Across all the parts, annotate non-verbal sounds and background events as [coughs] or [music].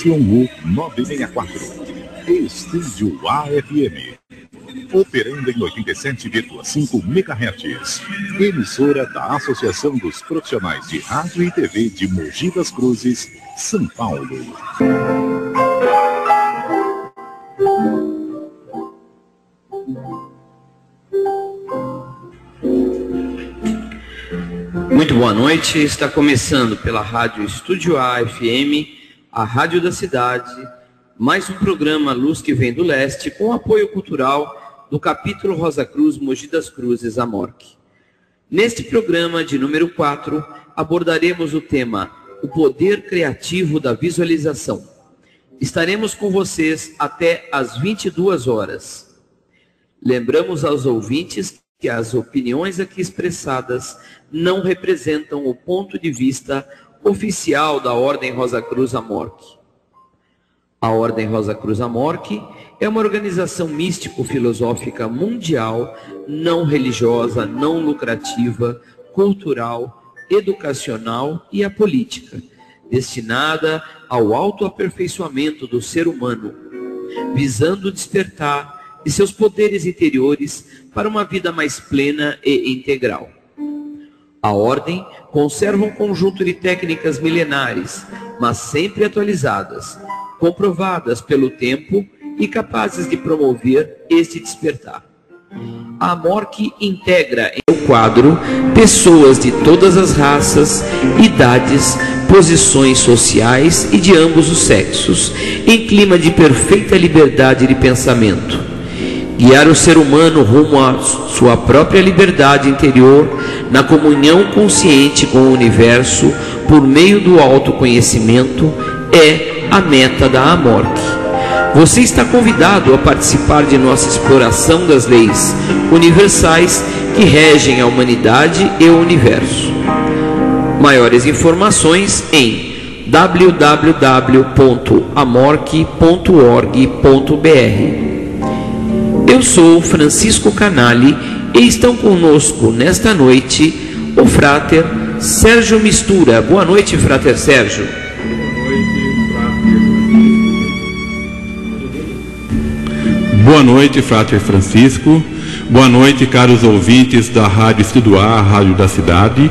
ZYU 964. Estúdio AFM. Operando em 87,5 MHz. Emissora da Associação dos Profissionais de Rádio e TV de Mogi das Cruzes, São Paulo. Muito boa noite. Está começando pela Rádio Estúdio AFM, a Rádio da Cidade, mais um programa Luz que Vem do Leste, com apoio cultural do capítulo Rosa Cruz Mogi das Cruzes Amorque. Neste programa de número 4, abordaremos o tema O Poder Criativo da Visualização. Estaremos com vocês até às 22 horas. Lembramos aos ouvintes que as opiniões aqui expressadas não representam o ponto de vista oficial da Ordem Rosa Cruz Amorque. A Ordem Rosa Cruz Amorque é uma organização místico-filosófica mundial, não religiosa, não lucrativa, cultural, educacional e apolítica, destinada ao autoaperfeiçoamento do ser humano, visando despertar de seus poderes interiores para uma vida mais plena e integral. A ordem conserva um conjunto de técnicas milenares, mas sempre atualizadas, comprovadas pelo tempo e capazes de promover este despertar. A MORC integra em seu quadro pessoas de todas as raças, idades, posições sociais e de ambos os sexos, em clima de perfeita liberdade de pensamento guiar o ser humano rumo à sua própria liberdade interior, na comunhão consciente com o universo, por meio do autoconhecimento, é a meta da Amorque. Você está convidado a participar de nossa exploração das leis universais que regem a humanidade e o universo. Maiores informações em www.amorque.org.br eu sou Francisco Canali e estão conosco nesta noite o frater Sérgio Mistura. Boa noite, frater Sérgio. Boa noite, frater Francisco. Boa noite, caros ouvintes da Rádio Estudo A, Rádio da Cidade.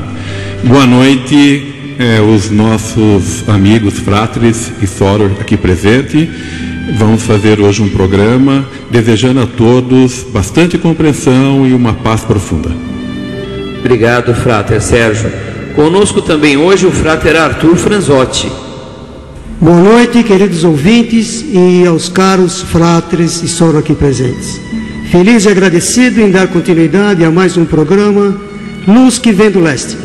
Boa noite, eh, os nossos amigos fratres e soror aqui presentes Vamos fazer hoje um programa desejando a todos bastante compreensão e uma paz profunda. Obrigado, Frater Sérgio. Conosco também hoje o Frater Arthur Franzotti. Boa noite, queridos ouvintes e aos caros fratres e soro aqui presentes. Feliz e agradecido em dar continuidade a mais um programa Luz que vem do Leste,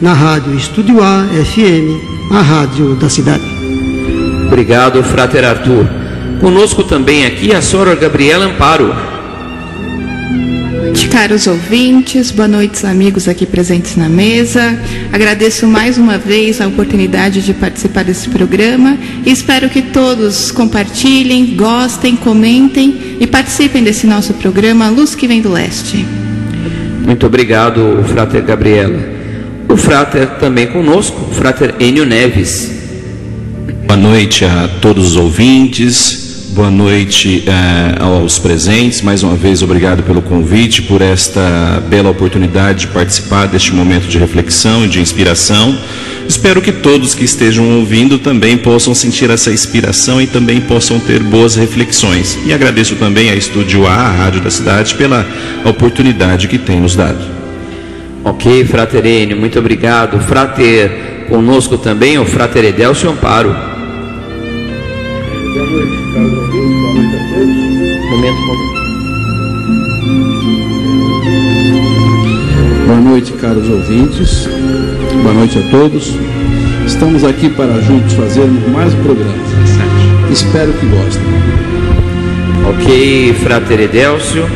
na Rádio Estúdio A FM, a rádio da cidade. Obrigado, Frater Arthur. Conosco também aqui a Sora Gabriela Amparo. Caros ouvintes, boa noite, amigos aqui presentes na mesa. Agradeço mais uma vez a oportunidade de participar desse programa e espero que todos compartilhem, gostem, comentem e participem desse nosso programa Luz que Vem do Leste. Muito obrigado, Frater Gabriela. O Frater também conosco, o Frater Enio Neves. Boa noite a todos os ouvintes, Boa noite eh, aos presentes. Mais uma vez, obrigado pelo convite, por esta bela oportunidade de participar deste momento de reflexão e de inspiração. Espero que todos que estejam ouvindo também possam sentir essa inspiração e também possam ter boas reflexões. E agradeço também a Estúdio A, a Rádio da Cidade, pela oportunidade que tem nos dado. Ok, Frater Enio, muito obrigado. Frater, conosco também o Frater Edelcio Amparo. Noite, caros ouvintes, boa noite a todos. Estamos aqui para juntos fazermos mais um programa. Espero que gostem. Ok, Frater Edelcio,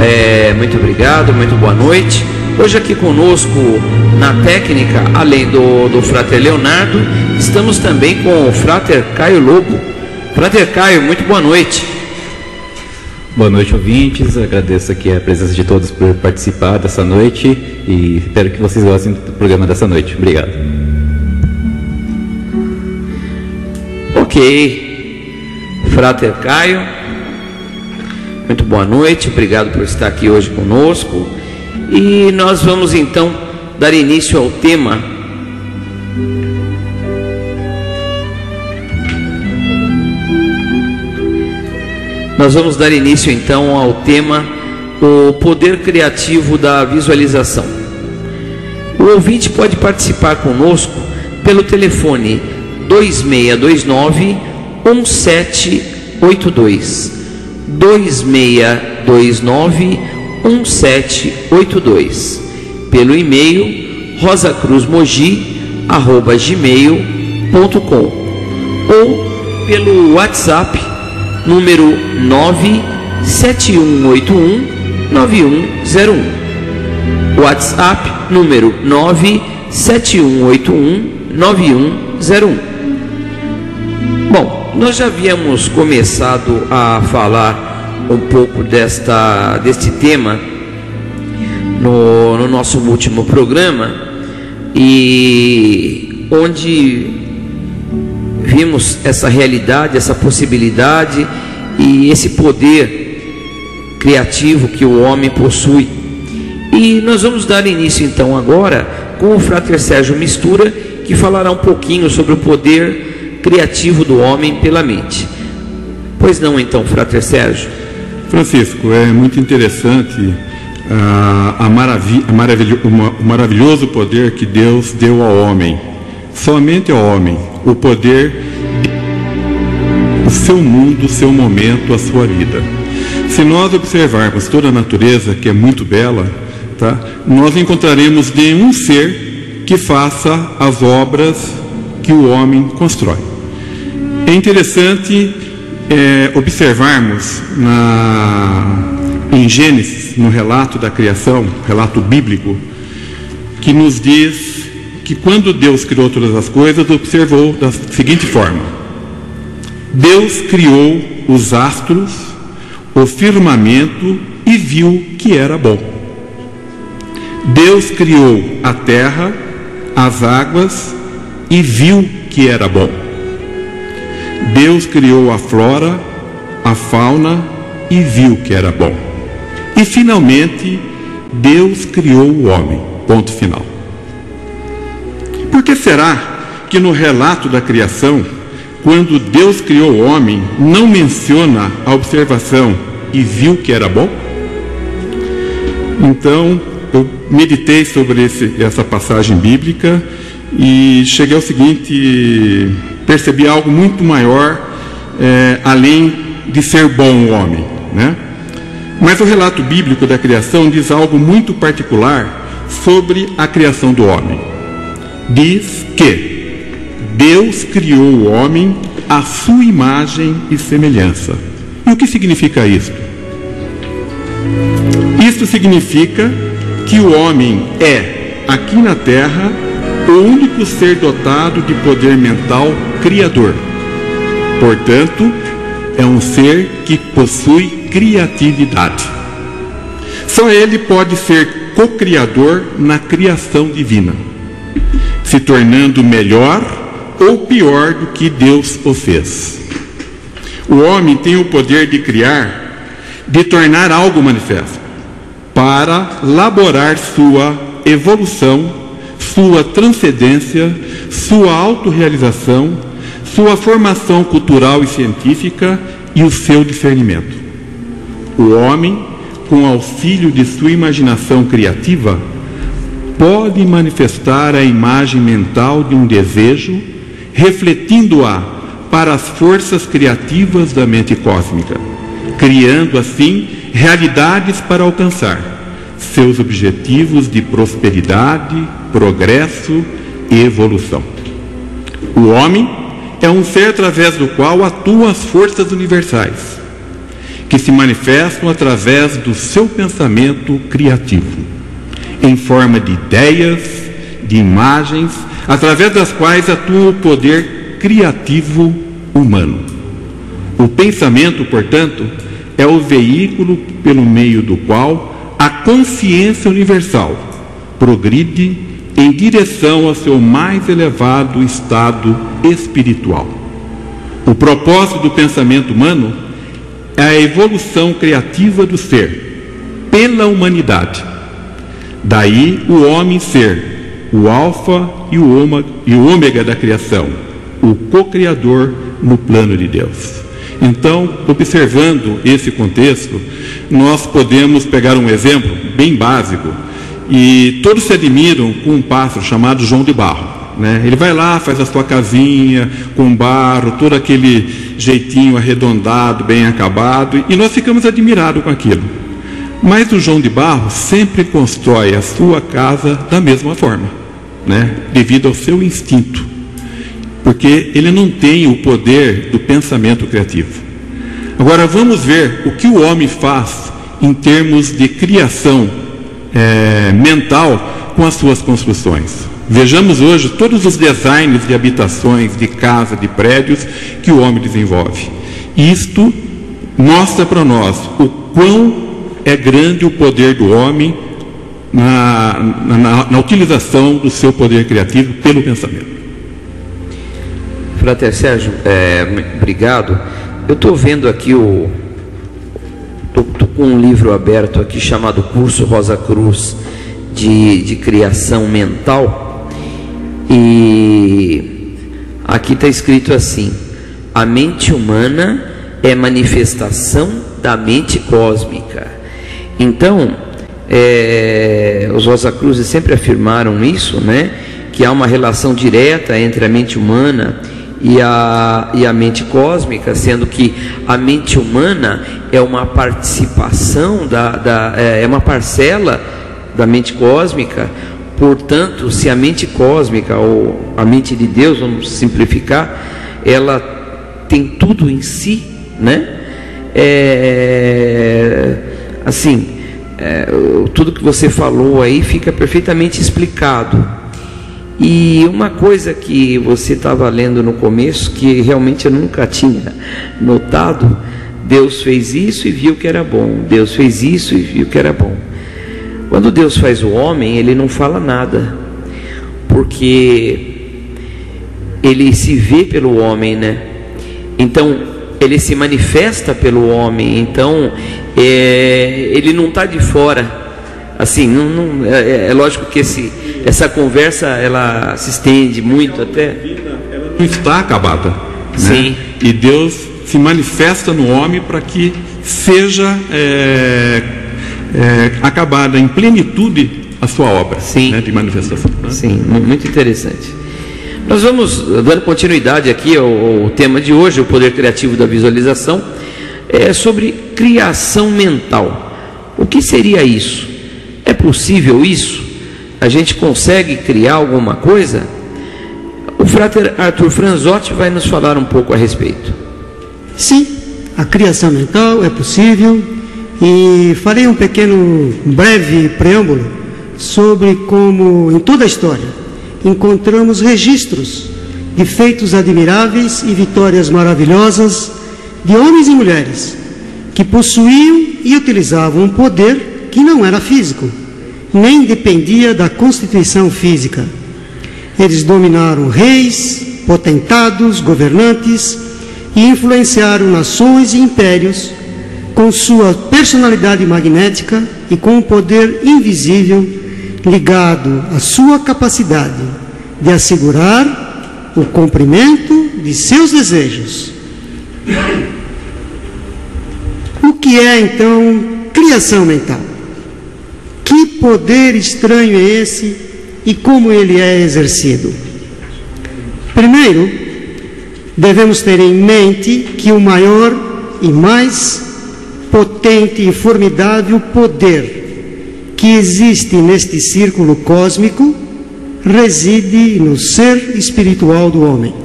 é, muito obrigado, muito boa noite. Hoje aqui conosco na técnica, além do, do Frater Leonardo, estamos também com o Frater Caio Lobo. Frater Caio, muito boa noite. Boa noite, ouvintes. Agradeço aqui a presença de todos por participar dessa noite e espero que vocês gostem do programa dessa noite. Obrigado. Ok. Frater Caio, muito boa noite, obrigado por estar aqui hoje conosco. E nós vamos então dar início ao tema. Nós vamos dar início então ao tema o poder criativo da visualização. O ouvinte pode participar conosco pelo telefone 2629 1782. 2629 1782. Pelo e-mail rosacruzmogi@gmail.com ou pelo WhatsApp número 97181 9101. WhatsApp número 97181 9101. Bom, nós já havíamos começado a falar um pouco desta, deste tema no, no nosso último programa e onde vimos essa realidade, essa possibilidade e esse poder criativo que o homem possui. E nós vamos dar início então agora com o Frater Sérgio Mistura, que falará um pouquinho sobre o poder criativo do homem pela mente. Pois não, então, Frater Sérgio? Francisco, é muito interessante ah, a maravilha, a maravilho, o maravilhoso poder que Deus deu ao homem, somente ao homem, o poder o seu mundo, o seu momento, a sua vida. Se nós observarmos toda a natureza, que é muito bela, tá, nós encontraremos nenhum ser que faça as obras que o homem constrói. É interessante é, observarmos na, em Gênesis, no relato da criação, relato bíblico, que nos diz que quando Deus criou todas as coisas, observou da seguinte forma: Deus criou os astros, o firmamento e viu que era bom. Deus criou a terra, as águas e viu que era bom. Deus criou a flora, a fauna e viu que era bom. E finalmente, Deus criou o homem. Ponto final. Por que será que no relato da criação, quando Deus criou o homem, não menciona a observação e viu que era bom? Então, eu meditei sobre esse, essa passagem bíblica e cheguei ao seguinte: percebi algo muito maior é, além de ser bom o homem, né? Mas o relato bíblico da criação diz algo muito particular sobre a criação do homem. Diz que Deus criou o homem à sua imagem e semelhança. E o que significa isso? Isto significa que o homem é, aqui na terra, o único ser dotado de poder mental criador. Portanto, é um ser que possui criatividade. Só ele pode ser co-criador na criação divina, se tornando melhor ou pior do que Deus o fez. O homem tem o poder de criar, de tornar algo manifesto, para laborar sua evolução, sua transcendência, sua autorrealização, sua formação cultural e científica e o seu discernimento. O homem, com auxílio de sua imaginação criativa, pode manifestar a imagem mental de um desejo, refletindo-a para as forças criativas da mente cósmica, criando assim realidades para alcançar seus objetivos de prosperidade, progresso e evolução. O homem é um ser através do qual atuam as forças universais, que se manifestam através do seu pensamento criativo, em forma de ideias, de imagens, através das quais atua o poder criativo humano. O pensamento, portanto, é o veículo pelo meio do qual a consciência universal progride em direção ao seu mais elevado estado espiritual. O propósito do pensamento humano é a evolução criativa do ser pela humanidade. Daí o homem ser o alfa e o ômega da criação, o co-criador no plano de Deus. Então, observando esse contexto, nós podemos pegar um exemplo bem básico e todos se admiram com um pássaro chamado João de Barro. Né? Ele vai lá, faz a sua casinha com barro, todo aquele jeitinho arredondado, bem acabado, e nós ficamos admirados com aquilo. Mas o João de Barro sempre constrói a sua casa da mesma forma, né? devido ao seu instinto, porque ele não tem o poder do pensamento criativo. Agora vamos ver o que o homem faz em termos de criação é, mental com as suas construções. Vejamos hoje todos os designs de habitações, de casa, de prédios que o homem desenvolve. Isto mostra para nós o quão é grande o poder do homem na, na, na utilização do seu poder criativo pelo pensamento. Frater Sérgio, é, obrigado. Eu estou vendo aqui o. Estou com um livro aberto aqui chamado Curso Rosa Cruz de, de Criação Mental. E aqui está escrito assim: a mente humana é manifestação da mente cósmica. Então, é, os Rosa Cruzes sempre afirmaram isso, né? Que há uma relação direta entre a mente humana e a, e a mente cósmica, sendo que a mente humana é uma participação da, da é, é uma parcela da mente cósmica, Portanto, se a mente cósmica ou a mente de Deus, vamos simplificar, ela tem tudo em si, né? É, assim, é, tudo que você falou aí fica perfeitamente explicado. E uma coisa que você estava lendo no começo, que realmente eu nunca tinha notado, Deus fez isso e viu que era bom. Deus fez isso e viu que era bom. Quando Deus faz o homem, ele não fala nada, porque ele se vê pelo homem, né? Então, ele se manifesta pelo homem, então é, ele não está de fora. Assim, não, não é, é, lógico que esse, essa conversa ela se estende muito até. Ela não está acabada. Né? Sim. E Deus se manifesta no homem para que seja é, é, acabada em plenitude a sua obra Sim. Né, de manifestação. Né? Sim, muito interessante. Nós vamos dando continuidade aqui ao, ao, tema de hoje, o poder criativo da visualização, é sobre criação mental. O que seria isso? É possível isso? A gente consegue criar alguma coisa? O frater Arthur Franzotti vai nos falar um pouco a respeito. Sim, a criação mental é possível, e farei um pequeno, breve preâmbulo sobre como, em toda a história, encontramos registros de feitos admiráveis e vitórias maravilhosas de homens e mulheres que possuíam e utilizavam um poder que não era físico, nem dependia da constituição física. Eles dominaram reis, potentados, governantes e influenciaram nações e impérios com sua personalidade magnética e com um poder invisível ligado à sua capacidade de assegurar o cumprimento de seus desejos. O que é então criação mental? Que poder estranho é esse e como ele é exercido? Primeiro, devemos ter em mente que o maior e mais potente e formidável poder que existe neste círculo cósmico reside no ser espiritual do homem.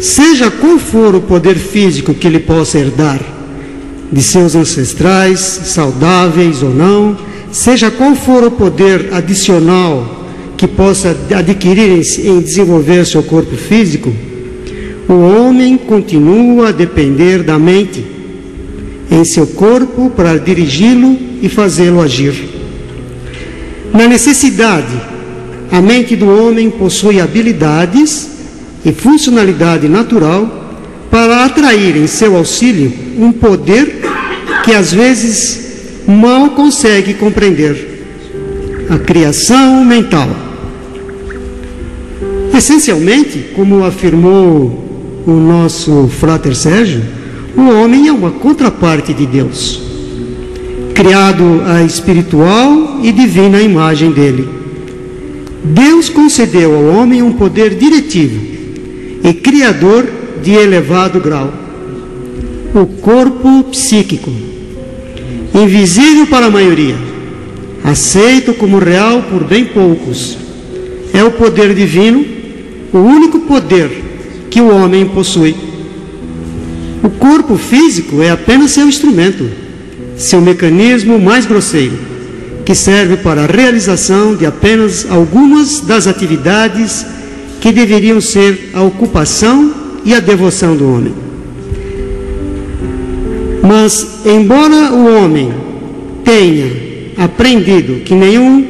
Seja qual for o poder físico que ele possa herdar, de seus ancestrais, saudáveis ou não, seja qual for o poder adicional que possa adquirir em desenvolver seu corpo físico, o homem continua a depender da mente em seu corpo para dirigi-lo e fazê-lo agir. Na necessidade, a mente do homem possui habilidades e funcionalidade natural para atrair em seu auxílio um poder que às vezes mal consegue compreender: a criação mental. Essencialmente, como afirmou o nosso frater Sérgio, o homem é uma contraparte de Deus, criado a espiritual e divina imagem dele. Deus concedeu ao homem um poder diretivo e criador de elevado grau, o corpo psíquico, invisível para a maioria, aceito como real por bem poucos. É o poder divino, o único poder que o homem possui. O corpo físico é apenas seu instrumento, seu mecanismo mais grosseiro, que serve para a realização de apenas algumas das atividades que deveriam ser a ocupação e a devoção do homem. Mas, embora o homem tenha aprendido que nenhum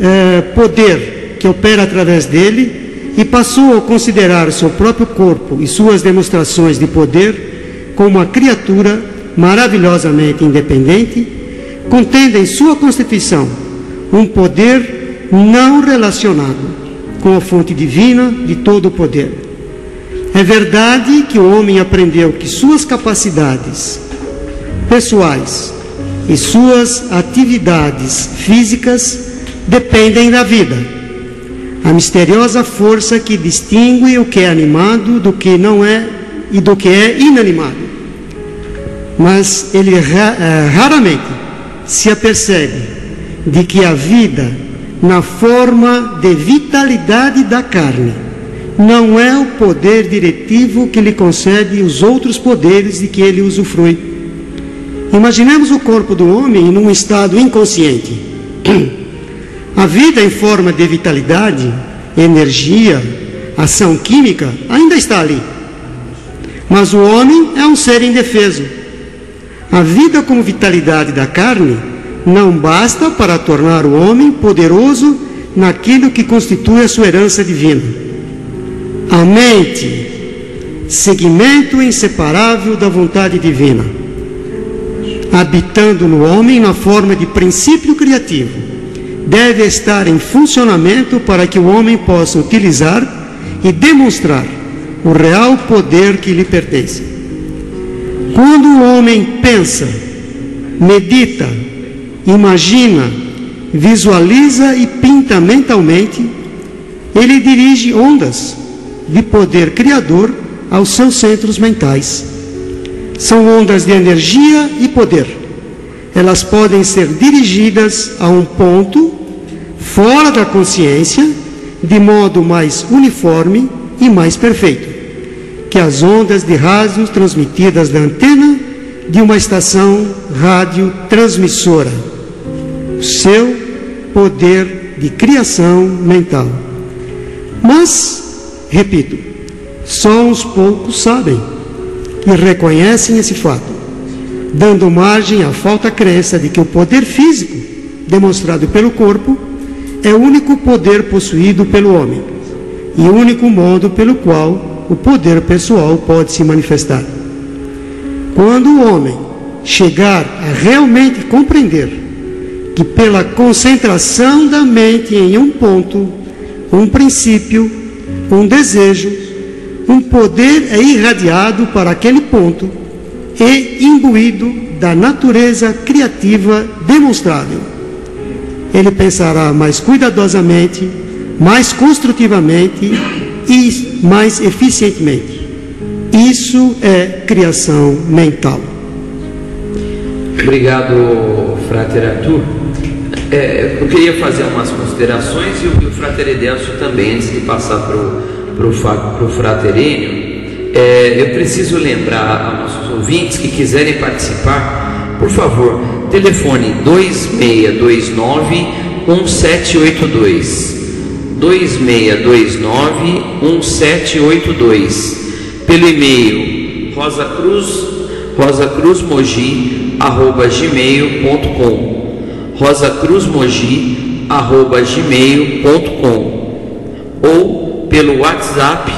é, poder que opera através dele e passou a considerar seu próprio corpo e suas demonstrações de poder como uma criatura maravilhosamente independente, contendo em sua constituição um poder não relacionado com a fonte divina de todo o poder. É verdade que o homem aprendeu que suas capacidades pessoais e suas atividades físicas dependem da vida. A misteriosa força que distingue o que é animado do que não é e do que é inanimado. Mas ele eh, raramente se apercebe de que a vida, na forma de vitalidade da carne, não é o poder diretivo que lhe concede os outros poderes de que ele usufrui. Imaginemos o corpo do homem num estado inconsciente. A vida em forma de vitalidade, energia, ação química ainda está ali. Mas o homem é um ser indefeso. A vida como vitalidade da carne não basta para tornar o homem poderoso naquilo que constitui a sua herança divina. A mente, segmento inseparável da vontade divina habitando no homem na forma de princípio criativo, deve estar em funcionamento para que o homem possa utilizar e demonstrar o real poder que lhe pertence. Quando o homem pensa, medita, imagina, visualiza e pinta mentalmente, ele dirige ondas de poder criador aos seus centros mentais são ondas de energia e poder. Elas podem ser dirigidas a um ponto fora da consciência de modo mais uniforme e mais perfeito que as ondas de rádio transmitidas da antena de uma estação rádio transmissora. Seu poder de criação mental. Mas, repito, só uns poucos sabem e reconhecem esse fato, dando margem à falta crença de que o poder físico demonstrado pelo corpo é o único poder possuído pelo homem e o único modo pelo qual o poder pessoal pode se manifestar. Quando o homem chegar a realmente compreender que pela concentração da mente em um ponto, um princípio, um desejo, um poder é irradiado para aquele ponto e imbuído da natureza criativa demonstrável. Ele pensará mais cuidadosamente, mais construtivamente e mais eficientemente. Isso é criação mental. Obrigado, Frater Arthur. É, eu queria fazer umas considerações e o, o Frater Edelso também, antes de passar para o para o fraterínio, é, eu preciso lembrar aos nossos ouvintes que quiserem participar, por favor, telefone 2629 1782. 2629 1782. Pelo e-mail rosacruz rosacruzmogi arroba gmail.com rosacruzmogi arroba gmail.com ou pelo WhatsApp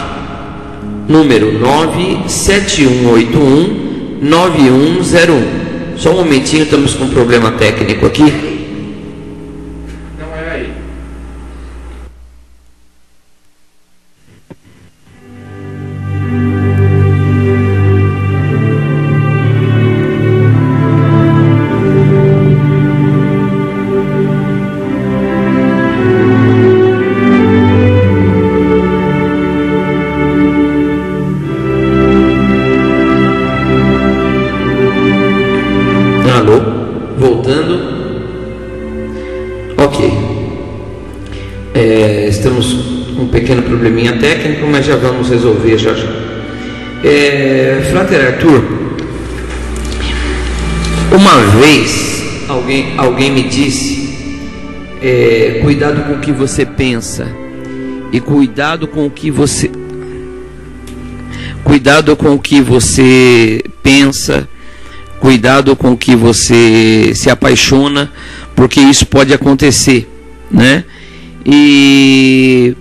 número 97181 9101. Só um momentinho, estamos com um problema técnico aqui. Já vamos resolver já já. É, Frater Arthur, uma vez alguém, alguém me disse: é, cuidado com o que você pensa e cuidado com o que você cuidado com o que você pensa, cuidado com o que você se apaixona, porque isso pode acontecer, né? E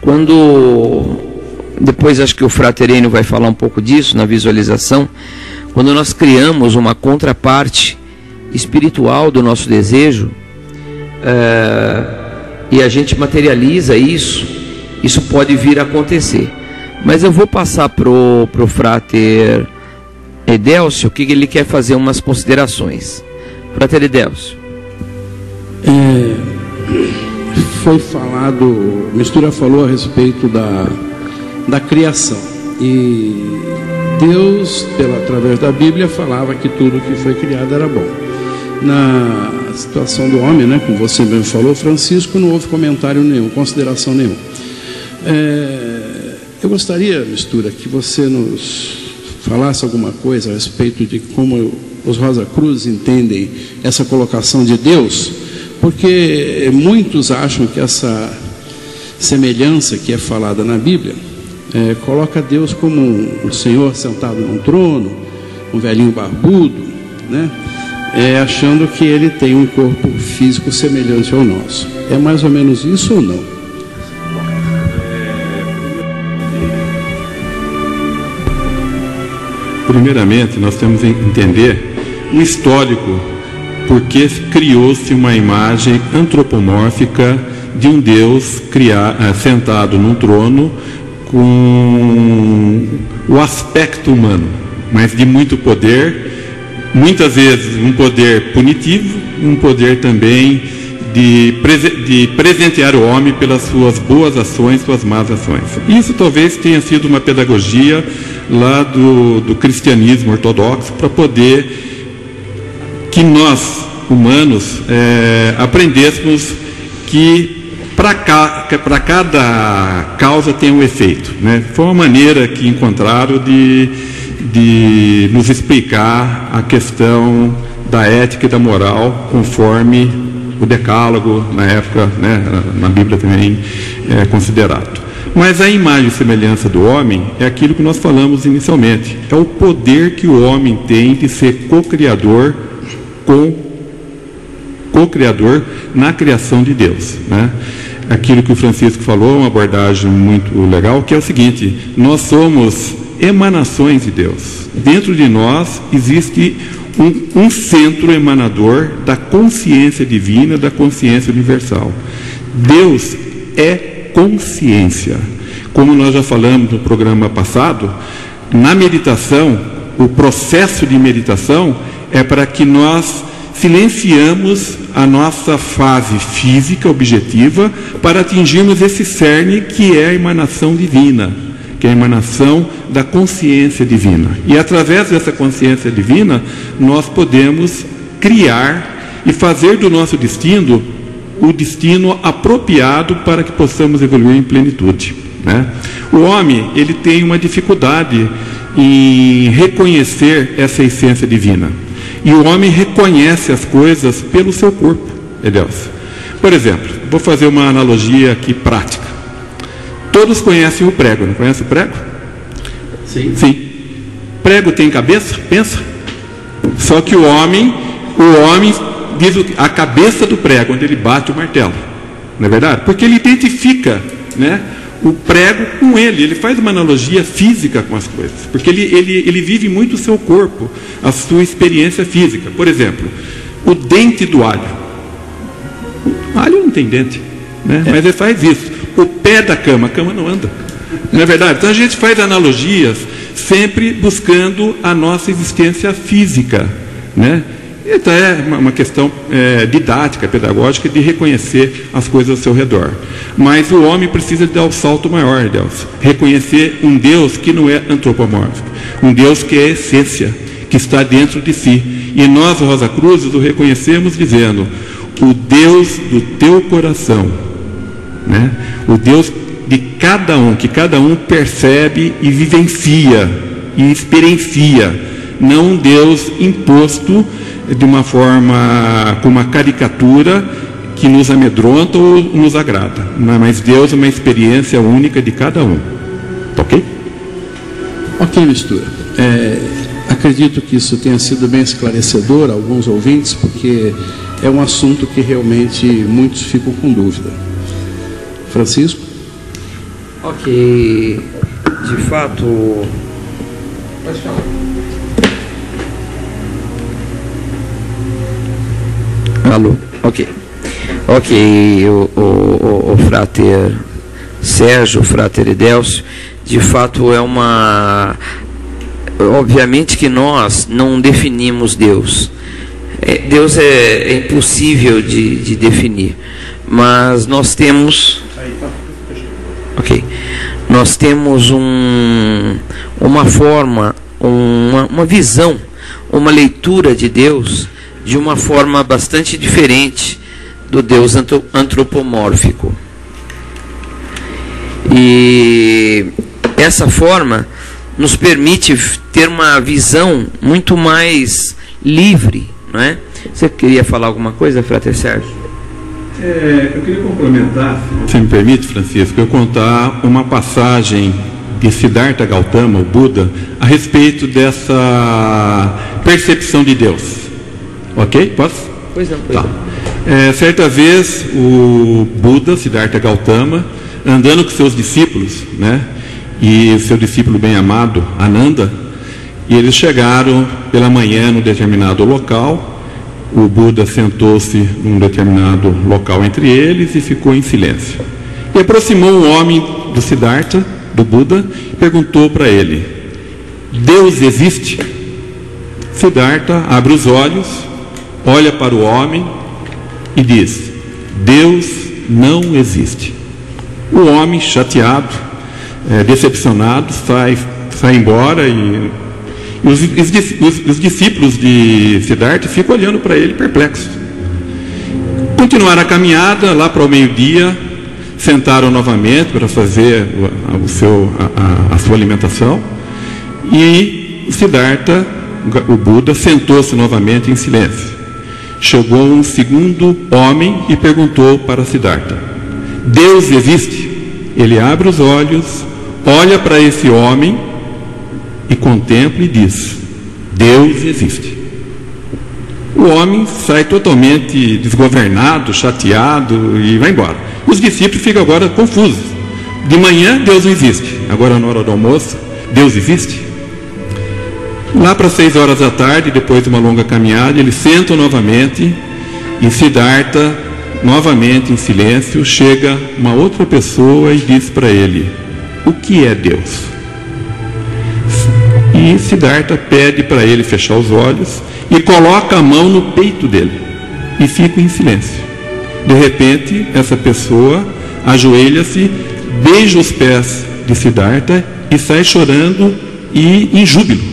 quando depois acho que o Fraterino vai falar um pouco disso na visualização, quando nós criamos uma contraparte espiritual do nosso desejo é, e a gente materializa isso, isso pode vir a acontecer. Mas eu vou passar pro pro frater Edélcio que ele quer fazer umas considerações. Frater Edélcio. É, foi falado, Mistura falou a respeito da da criação. E Deus, pela, através da Bíblia, falava que tudo que foi criado era bom. Na situação do homem, né, como você mesmo falou, Francisco, não houve comentário nenhum, consideração nenhuma. É, eu gostaria, Mistura, que você nos falasse alguma coisa a respeito de como os Rosa Cruz entendem essa colocação de Deus, porque muitos acham que essa semelhança que é falada na Bíblia é, coloca Deus como um, um, Senhor sentado num trono, um velhinho barbudo, né? É, achando que ele tem um corpo físico semelhante ao nosso. É mais ou menos isso ou não? Primeiramente, nós temos que entender o histórico, porque criou-se uma imagem antropomórfica de um Deus criar, eh, sentado num trono com o aspecto humano, mas de muito poder, muitas vezes um poder punitivo, um poder também de, de presentear o homem pelas suas boas ações, suas más ações. Isso talvez tenha sido uma pedagogia lá do, do cristianismo ortodoxo para poder que nós, humanos, é, aprendêssemos que para cada causa tem um efeito. Né? Foi uma maneira que encontraram de, de nos explicar a questão da ética e da moral conforme o decálogo, na época, né, na Bíblia também é considerado. Mas a imagem e semelhança do homem é aquilo que nós falamos inicialmente. É o poder que o homem tem de ser co-criador com co-criador na criação de Deus. Né? Aquilo que o Francisco falou, uma abordagem muito legal, que é o seguinte: nós somos emanações de Deus. Dentro de nós existe um, um centro emanador da consciência divina, da consciência universal. Deus é consciência. Como nós já falamos no programa passado, na meditação, o processo de meditação é para que nós silenciamos a nossa fase física objetiva para atingirmos esse cerne que é a emanação divina, que é a emanação da consciência divina. E através dessa consciência divina, nós podemos criar e fazer do nosso destino o destino apropriado para que possamos evoluir em plenitude. Né? O homem ele tem uma dificuldade em reconhecer essa essência divina. E o homem reconhece as coisas pelo seu corpo, Edelso. Por exemplo, vou fazer uma analogia aqui prática. Todos conhecem o prego, não conhece o prego? Sim. Sim. Prego tem cabeça? Pensa. Só que o homem, o homem diz a cabeça do prego, onde ele bate o martelo. Não é verdade? Porque ele identifica né, o prego com ele. Ele faz uma analogia física com as coisas, porque ele, ele, ele vive muito o seu corpo, a sua experiência física. Por exemplo, o dente do alho. O alho não tem dente, né? mas ele faz isso. O pé da cama, a cama não anda. Não é verdade? Então a gente faz analogias sempre buscando a nossa existência física. Né? Então é uma questão é, didática, pedagógica, de reconhecer as coisas ao seu redor. Mas o homem precisa dar o salto maior, Deus. Reconhecer um Deus que não é antropomórfico, um Deus que é essência, que está dentro de si. E nós, Rosa Cruzes, o reconhecemos dizendo: o Deus do teu coração, né? o Deus de cada um, que cada um percebe e vivencia e experiencia, não um Deus imposto de uma forma, com uma caricatura que nos amedronta ou nos agrada. Mas Deus é uma experiência única de cada um. Ok? Ok, mistura. É, acredito que isso tenha sido bem esclarecedor a alguns ouvintes, porque é um assunto que realmente muitos ficam com dúvida. Francisco? Ok. De fato. Pode falar. Alô? Ok. Ok, o, o, o, o frater Sérgio, frater Edelcio, de fato é uma. Obviamente que nós não definimos Deus. É, Deus é, é impossível de, de definir. Mas nós temos. Ok. Nós temos um, uma forma, uma, uma visão, uma leitura de Deus de uma forma bastante diferente do Deus antropomórfico. E essa forma nos permite ter uma visão muito mais livre, não é? Você queria falar alguma coisa, Frater Sérgio? É, eu queria complementar, se me permite, Francisco, eu contar uma passagem de Siddhartha Gautama, o Buda, a respeito dessa percepção de Deus. Ok? Posso? Pois não, pois tá. não. É, certa vez, o Buda, Siddhartha Gautama, andando com seus discípulos, né? E seu discípulo bem amado, Ananda, e eles chegaram pela manhã num determinado local. O Buda sentou-se num determinado local entre eles e ficou em silêncio. E aproximou um homem do Siddhartha, do Buda, e perguntou para ele: Deus existe? Siddhartha abre os olhos olha para o homem e diz: Deus não existe. O homem, chateado, é, decepcionado, sai, sai embora e, e os, os, os, discípulos de Siddhartha ficam olhando para ele perplexos. Continuaram a caminhada lá para o meio-dia, sentaram novamente para fazer o, o seu, a, a, a sua alimentação e Siddhartha, o Buda, sentou-se novamente em silêncio chegou um segundo homem e perguntou para Siddhartha: Deus existe? Ele abre os olhos, olha para esse homem e contempla e diz: Deus existe. O homem sai totalmente desgovernado, chateado e vai embora. Os discípulos ficam agora confusos. De manhã, Deus não existe. Agora, na hora do almoço, Deus existe? Lá para seis horas da tarde, depois de uma longa caminhada, eles sentam novamente e Siddhartha, novamente em silêncio, chega uma outra pessoa e diz para ele: O que é Deus? E Siddhartha pede para ele fechar os olhos e coloca a mão no peito dele e fica em silêncio. De repente, essa pessoa ajoelha-se, beija os pés de Siddhartha e sai chorando e em júbilo.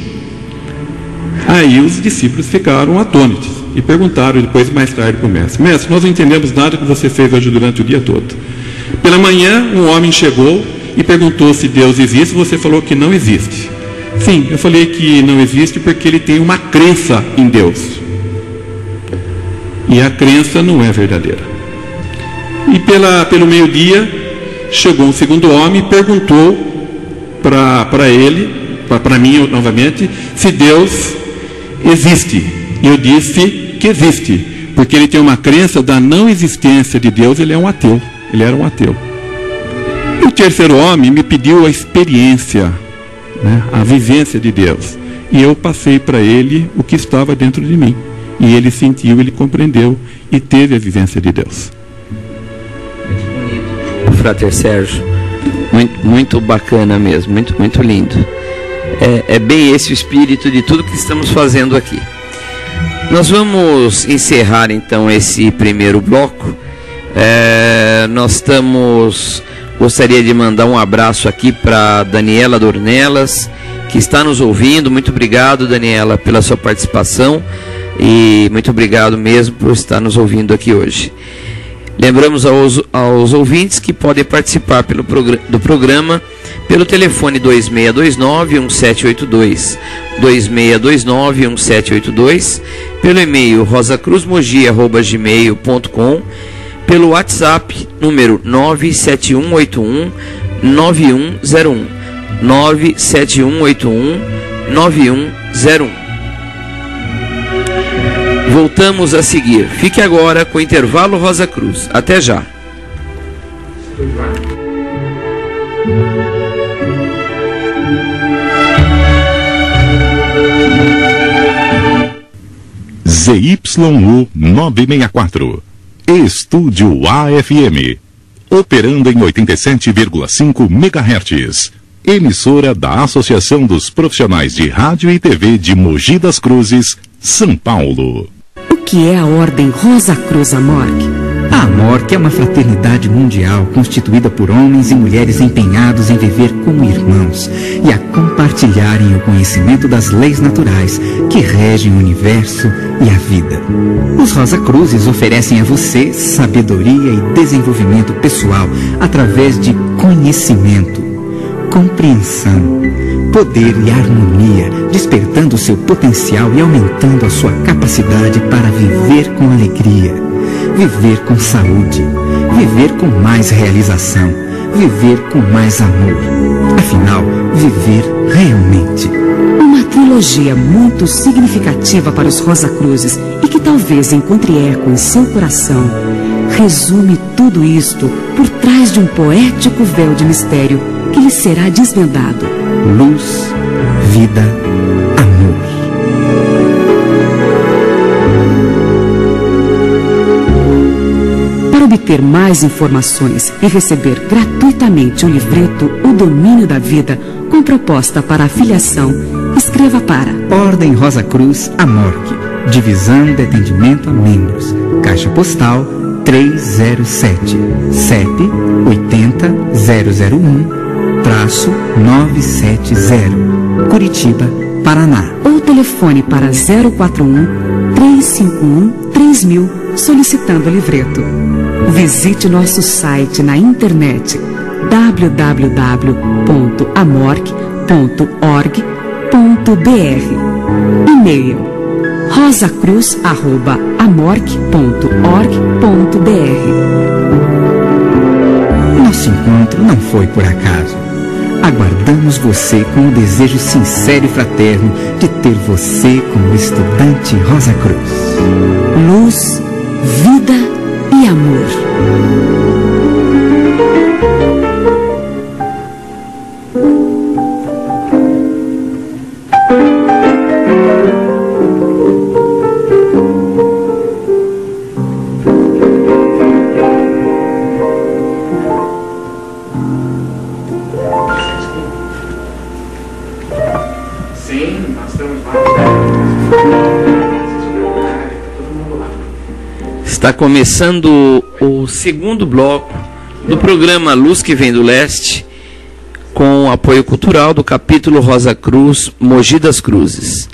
Aí os discípulos ficaram atônitos e perguntaram depois, mais tarde, para o mestre: Mestre, nós não entendemos nada que você fez hoje durante o dia todo. Pela manhã, um homem chegou e perguntou se Deus existe. Você falou que não existe. Sim, eu falei que não existe porque ele tem uma crença em Deus. E a crença não é verdadeira. E pela, pelo meio-dia, chegou um segundo homem e perguntou para ele, para mim novamente, se Deus existe. E eu disse que existe, porque ele tem uma crença da não existência de Deus, ele é um ateu. Ele era um ateu. O terceiro homem me pediu a experiência, né, a vivência de Deus. E eu passei para ele o que estava dentro de mim. E ele sentiu, ele compreendeu e teve a vivência de Deus. O Frater Sérgio, muito, muito bacana mesmo, muito, muito lindo. É, é bem esse o espírito de tudo que estamos fazendo aqui. Nós vamos encerrar então esse primeiro bloco. É, nós estamos. Gostaria de mandar um abraço aqui para Daniela Dornelas, que está nos ouvindo. Muito obrigado, Daniela, pela sua participação e muito obrigado mesmo por estar nos ouvindo aqui hoje. Lembramos aos, aos ouvintes que podem participar pelo do programa pelo telefone 2629-1782, 2629-1782, pelo e-mail rosacruzmogia.gmail.com, pelo WhatsApp número 97181 9101, 97181 9101. Voltamos a seguir. Fique agora com o intervalo Rosa Cruz. Até já. ZYU 964. Estúdio AFM. Operando em 87,5 MHz. Emissora da Associação dos Profissionais de Rádio e TV de Mogi das Cruzes, São Paulo. O que é a Ordem Rosa Cruz Amorque? A Amorque é uma fraternidade mundial constituída por homens e mulheres empenhados em viver como irmãos e a compartilharem o conhecimento das leis naturais que regem o universo e a vida. Os Rosa Cruzes oferecem a você sabedoria e desenvolvimento pessoal através de conhecimento, compreensão, poder e harmonia, despertando seu potencial e aumentando a sua capacidade para viver com alegria viver com saúde, viver com mais realização, viver com mais amor. Afinal, viver realmente. Uma trilogia muito significativa para os Rosa Cruzes e que talvez encontre eco em seu coração. Resume tudo isto por trás de um poético véu de mistério que lhe será desvendado. Luz, vida, obter mais informações e receber gratuitamente o livreto O Domínio da Vida, com proposta para afiliação, escreva para Ordem Rosa Cruz Amorque, Divisão de Atendimento a Membros, Caixa Postal 307, CEP 80001, traço 970, Curitiba, Paraná. Ou telefone para 041 351 3000 solicitando o livreto. Visite nosso site na internet www.amorc.org.br E-mail rosacruz.amorc.org.br Nosso encontro não foi por acaso. Aguardamos você com o desejo sincero e fraterno de ter você como estudante Rosa Cruz. Luz, vida e amor. Está começando o segundo bloco do programa Luz que Vem do Leste, com apoio cultural do capítulo Rosa Cruz, Mogi das Cruzes.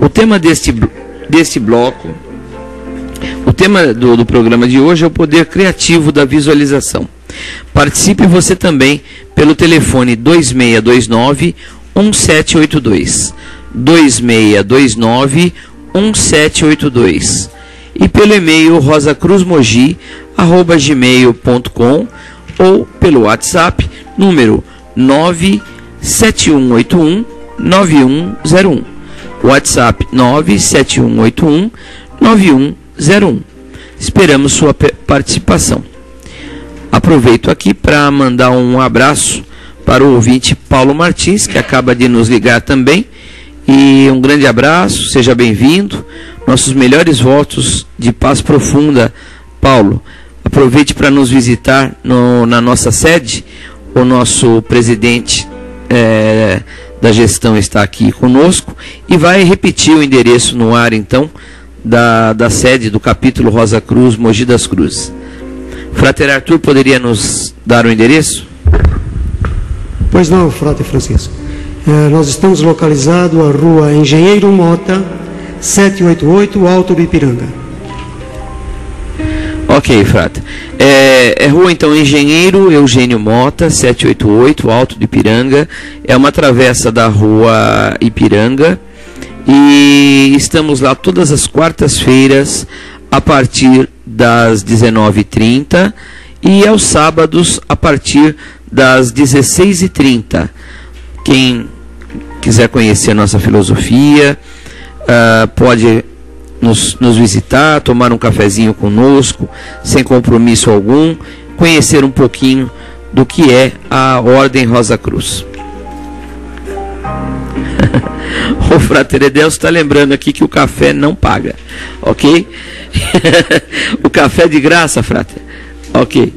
O tema deste, deste bloco, o tema do, do programa de hoje é o poder criativo da visualização. Participe você também pelo telefone 2629 1782. 2629 1782 e pelo e-mail rosacruzmogi@gmail.com ou pelo WhatsApp número 97181 9101. WhatsApp 97181 9101. Esperamos sua participação. Aproveito aqui para mandar um abraço para o ouvinte Paulo Martins, que acaba de nos ligar também. E um grande abraço, seja bem-vindo. Nossos melhores votos de paz profunda, Paulo. Aproveite para nos visitar no, na nossa sede. O nosso presidente é, da gestão está aqui conosco e vai repetir o endereço no ar, então, da, da sede do capítulo Rosa Cruz, Mogi das Cruzes. Frater Arthur poderia nos dar o endereço? Pois não, Frater Francisco. É, nós estamos localizados na rua Engenheiro Mota, 788, Alto do Ipiranga. Ok, Frater. É, é, rua então Engenheiro Eugênio Mota, 788, Alto do Ipiranga. É uma travessa da rua Ipiranga. E estamos lá todas as quartas-feiras a partir das 19h30 e aos sábados a partir das 16h30. Quem quiser conhecer a nossa filosofia, uh, pode nos, nos visitar, tomar um cafezinho conosco, sem compromisso algum, conhecer um pouquinho do que é a Ordem Rosa Cruz. [laughs] o Frater Edelso está lembrando aqui que o café não paga, ok? [laughs] o café é de graça, Frater, ok?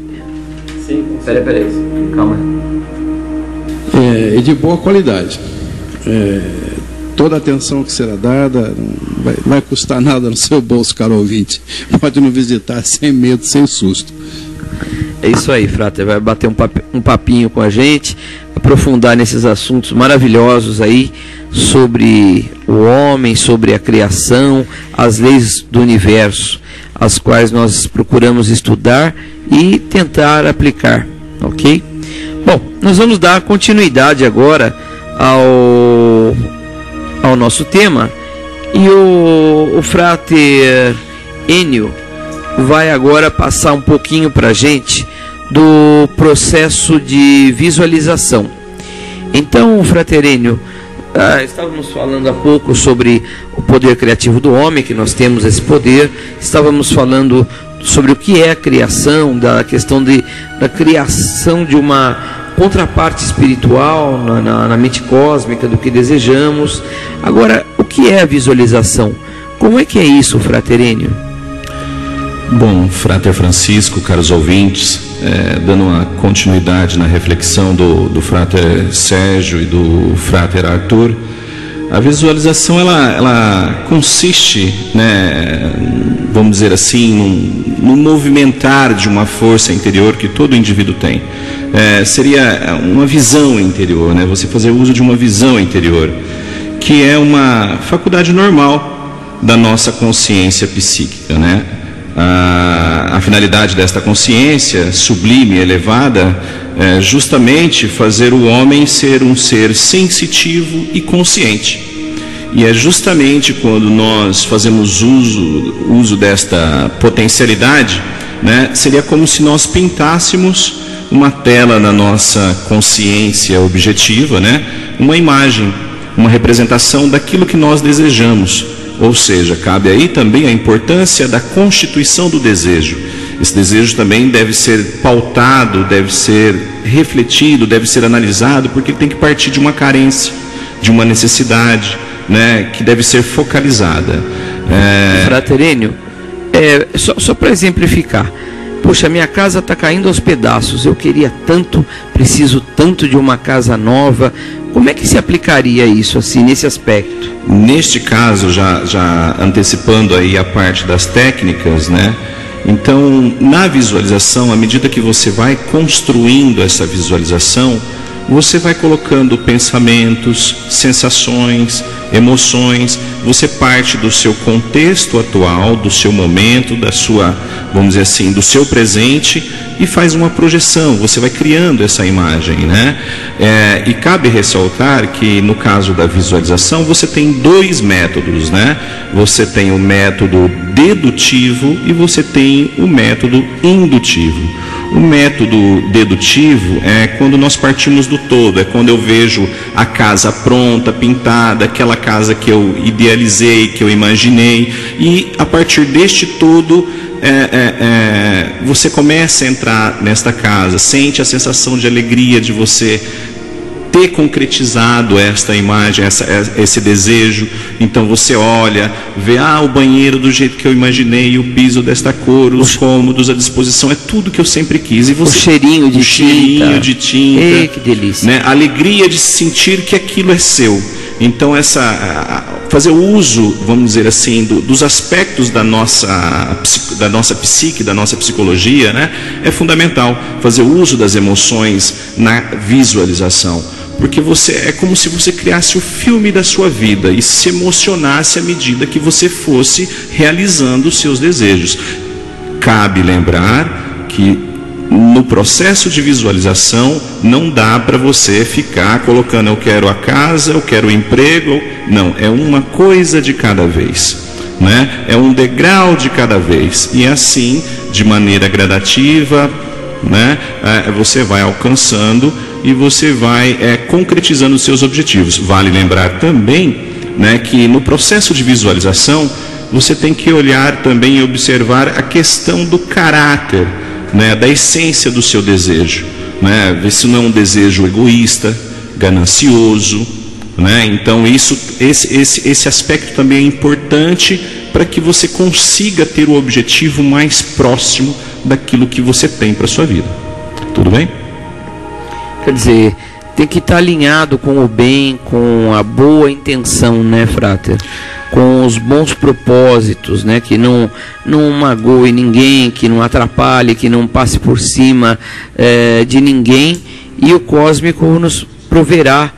Sim, peraí, peraí, calma. É, e de boa qualidade. É, toda a atenção que será dada não vai, vai custar [laughs] nada no seu bolso, caro ouvinte. Pode nos visitar sem medo, sem susto. É isso aí, Frater. Vai bater um, pap um papinho com a gente, aprofundar nesses assuntos maravilhosos aí sobre o homem, sobre a criação, as leis do universo, as quais nós procuramos estudar e tentar aplicar, ok? Bom, nós vamos dar continuidade agora ao, ao nosso tema e o, o frater Enio vai agora passar um pouquinho para a gente do processo de visualização. Então, fraterênio, ah, estávamos falando há pouco sobre o poder criativo do homem, que nós temos esse poder, estávamos falando sobre o que é a criação, da questão de, da criação de uma contraparte espiritual na, na, na mente cósmica do que desejamos. Agora, o que é a visualização? Como é que é isso, fraterênio? Bom, Frater Francisco, caros ouvintes, é, dando uma continuidade na reflexão do, do Frater Sérgio e do Frater Arthur, a visualização ela, ela consiste, né, vamos dizer assim, no, no movimentar de uma força interior que todo indivíduo tem. É, seria uma visão interior, né, você fazer uso de uma visão interior, que é uma faculdade normal da nossa consciência psíquica, né? a, a finalidade desta consciência sublime, elevada, é justamente fazer o homem ser um ser sensitivo e consciente. E é justamente quando nós fazemos uso, uso desta potencialidade, né, seria como se nós pintássemos uma tela na nossa consciência objetiva, né, uma imagem, uma representação daquilo que nós desejamos. Ou seja, cabe aí também a importância da constituição do desejo. Esse desejo também deve ser pautado, deve ser refletido, deve ser analisado, porque ele tem que partir de uma carência, de uma necessidade, né, que deve ser focalizada. É... Fraterênio, é, só, só para exemplificar, Poxa, minha casa está caindo aos pedaços. Eu queria tanto, preciso tanto de uma casa nova. Como é que se aplicaria isso assim nesse aspecto? Neste caso, já, já antecipando aí a parte das técnicas, né? Então, na visualização, à medida que você vai construindo essa visualização, você vai colocando pensamentos, sensações, emoções, você parte do seu contexto atual, do seu momento, da sua, vamos dizer assim, do seu presente e faz uma projeção, você vai criando essa imagem, né? É, e cabe ressaltar que no caso da visualização você tem dois métodos, né? Você tem o método dedutivo e você tem o método indutivo. O método dedutivo é quando nós partimos do todo, é quando eu vejo a casa pronta, pintada, aquela casa que eu idealizei, que eu imaginei, e a partir deste todo é, é, é, você começa a entrar nesta casa, sente a sensação de alegria de você ter concretizado esta imagem, essa, esse desejo. Então você olha, vê ah, o banheiro do jeito que eu imaginei, o piso desta cor, os cômodos, a disposição, é tudo que eu sempre quis. E você, o cheirinho de o tinta. cheirinho de tinta. Ei, que delícia. Né? A alegria de sentir que aquilo é seu. Então essa fazer uso, vamos dizer assim, do, dos aspectos da nossa da nossa psique, da nossa psicologia, né, é fundamental. Fazer uso das emoções na visualização porque você é como se você criasse o filme da sua vida e se emocionasse à medida que você fosse realizando os seus desejos. Cabe lembrar que no processo de visualização não dá para você ficar colocando eu quero a casa, eu quero o emprego, não, é uma coisa de cada vez. Né? É um degrau de cada vez. E assim, de maneira gradativa, né? É, você vai alcançando e você vai é, concretizando os seus objetivos. Vale lembrar também né, que no processo de visualização você tem que olhar também e observar a questão do caráter, né, da essência do seu desejo. Né, ver se não é um desejo egoísta, ganancioso. Né, então, isso, esse, esse, esse aspecto também é importante para que você consiga ter o objetivo mais próximo daquilo que você tem para sua vida. Tudo bem? Quer dizer, tem que estar tá alinhado com o bem, com a boa intenção, né, Frater? Com os bons propósitos, né? Que não, não magoe ninguém, que não atrapalhe, que não passe por cima é, de ninguém. E o cósmico nos proverá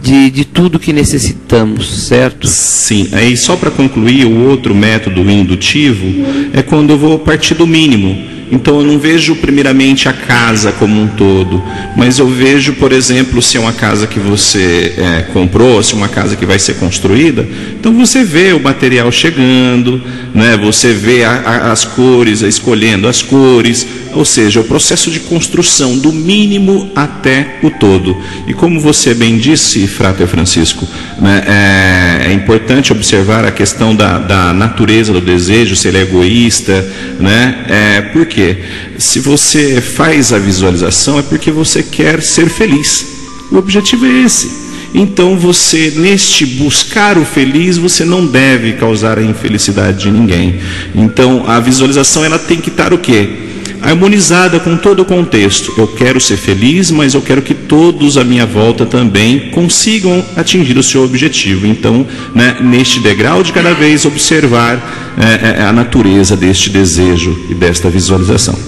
de, de tudo que necessitamos, certo? Sim. Aí só para concluir, o outro método indutivo é quando eu vou partir do mínimo. Então eu não vejo primeiramente a casa como um todo, mas eu vejo, por exemplo, se é uma casa que você é, comprou, se é uma casa que vai ser construída, então você vê o material chegando, né? você vê a, a, as cores, escolhendo as cores, ou seja, o processo de construção do mínimo até o todo. E como você bem disse, Frater Francisco, né, é, é, importante observar a questão da, da, natureza do desejo, se ele é egoísta, né? É, por Se você faz a visualização é porque você quer ser feliz. O objetivo é esse. Então você, neste buscar o feliz, você não deve causar a infelicidade de ninguém. Então a visualização ela tem que estar o quê? Harmonizada com todo o contexto. Eu quero ser feliz, mas eu quero que todos à minha volta também consigam atingir o seu objetivo. Então, né, neste degrau de cada vez, observar é, é, a natureza deste desejo e desta visualização.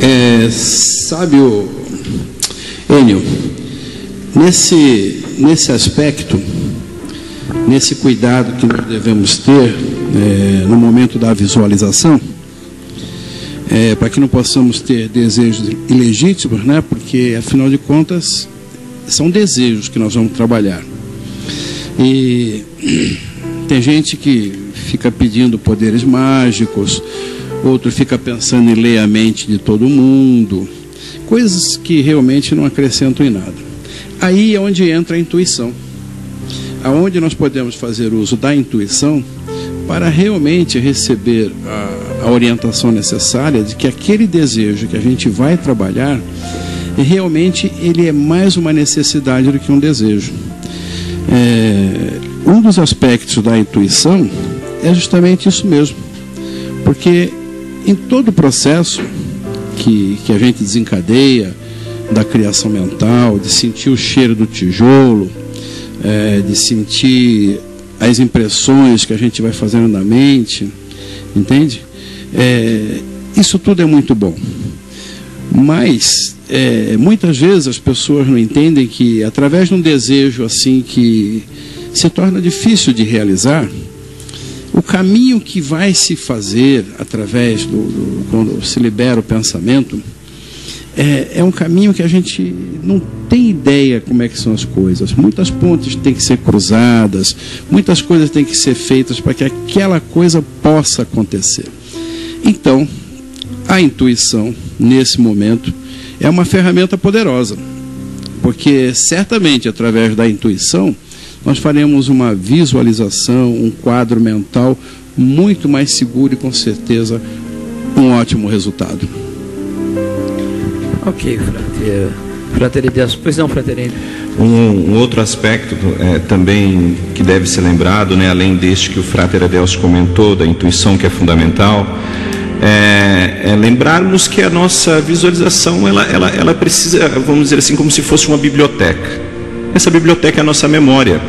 É, sabe, o Enio, nesse, nesse aspecto, nesse cuidado que nós devemos ter é, no momento da visualização, é, para que não possamos ter desejos ilegítimos, né? porque afinal de contas são desejos que nós vamos trabalhar. E [clears throat] tem gente que fica pedindo poderes mágicos, outro fica pensando em ler a mente de todo mundo, coisas que realmente não acrescentam em nada. Aí é onde entra a intuição aonde nós podemos fazer uso da intuição para realmente receber a, a, orientação necessária de que aquele desejo que a gente vai trabalhar realmente ele é mais uma necessidade do que um desejo. É, um dos aspectos da intuição é justamente isso mesmo, porque em todo o processo que, que a gente desencadeia da criação mental, de sentir o cheiro do tijolo, é, de sentir as impressões que a gente vai fazendo na mente, entende? É, isso tudo é muito bom. Mas é, muitas vezes as pessoas não entendem que através de um desejo assim que se torna difícil de realizar, o caminho que vai se fazer através do, do quando se libera o pensamento é, é um caminho que a gente não tem ideia como é que são as coisas. Muitas pontes têm que ser cruzadas, muitas coisas têm que ser feitas para que aquela coisa possa acontecer. Então, a intuição, nesse momento, é uma ferramenta poderosa, porque certamente através da intuição nós faremos uma visualização, um quadro mental muito mais seguro e com certeza um ótimo resultado. Ok, Frate. Fratere Deus. Pois não, Fraterino. Um, um, outro aspecto é, também que deve ser lembrado, né, além deste que o Frater Adelso comentou, da intuição que é fundamental, é, é, lembrarmos que a nossa visualização ela, ela, ela precisa, vamos dizer assim, como se fosse uma biblioteca. Essa biblioteca é a nossa memória.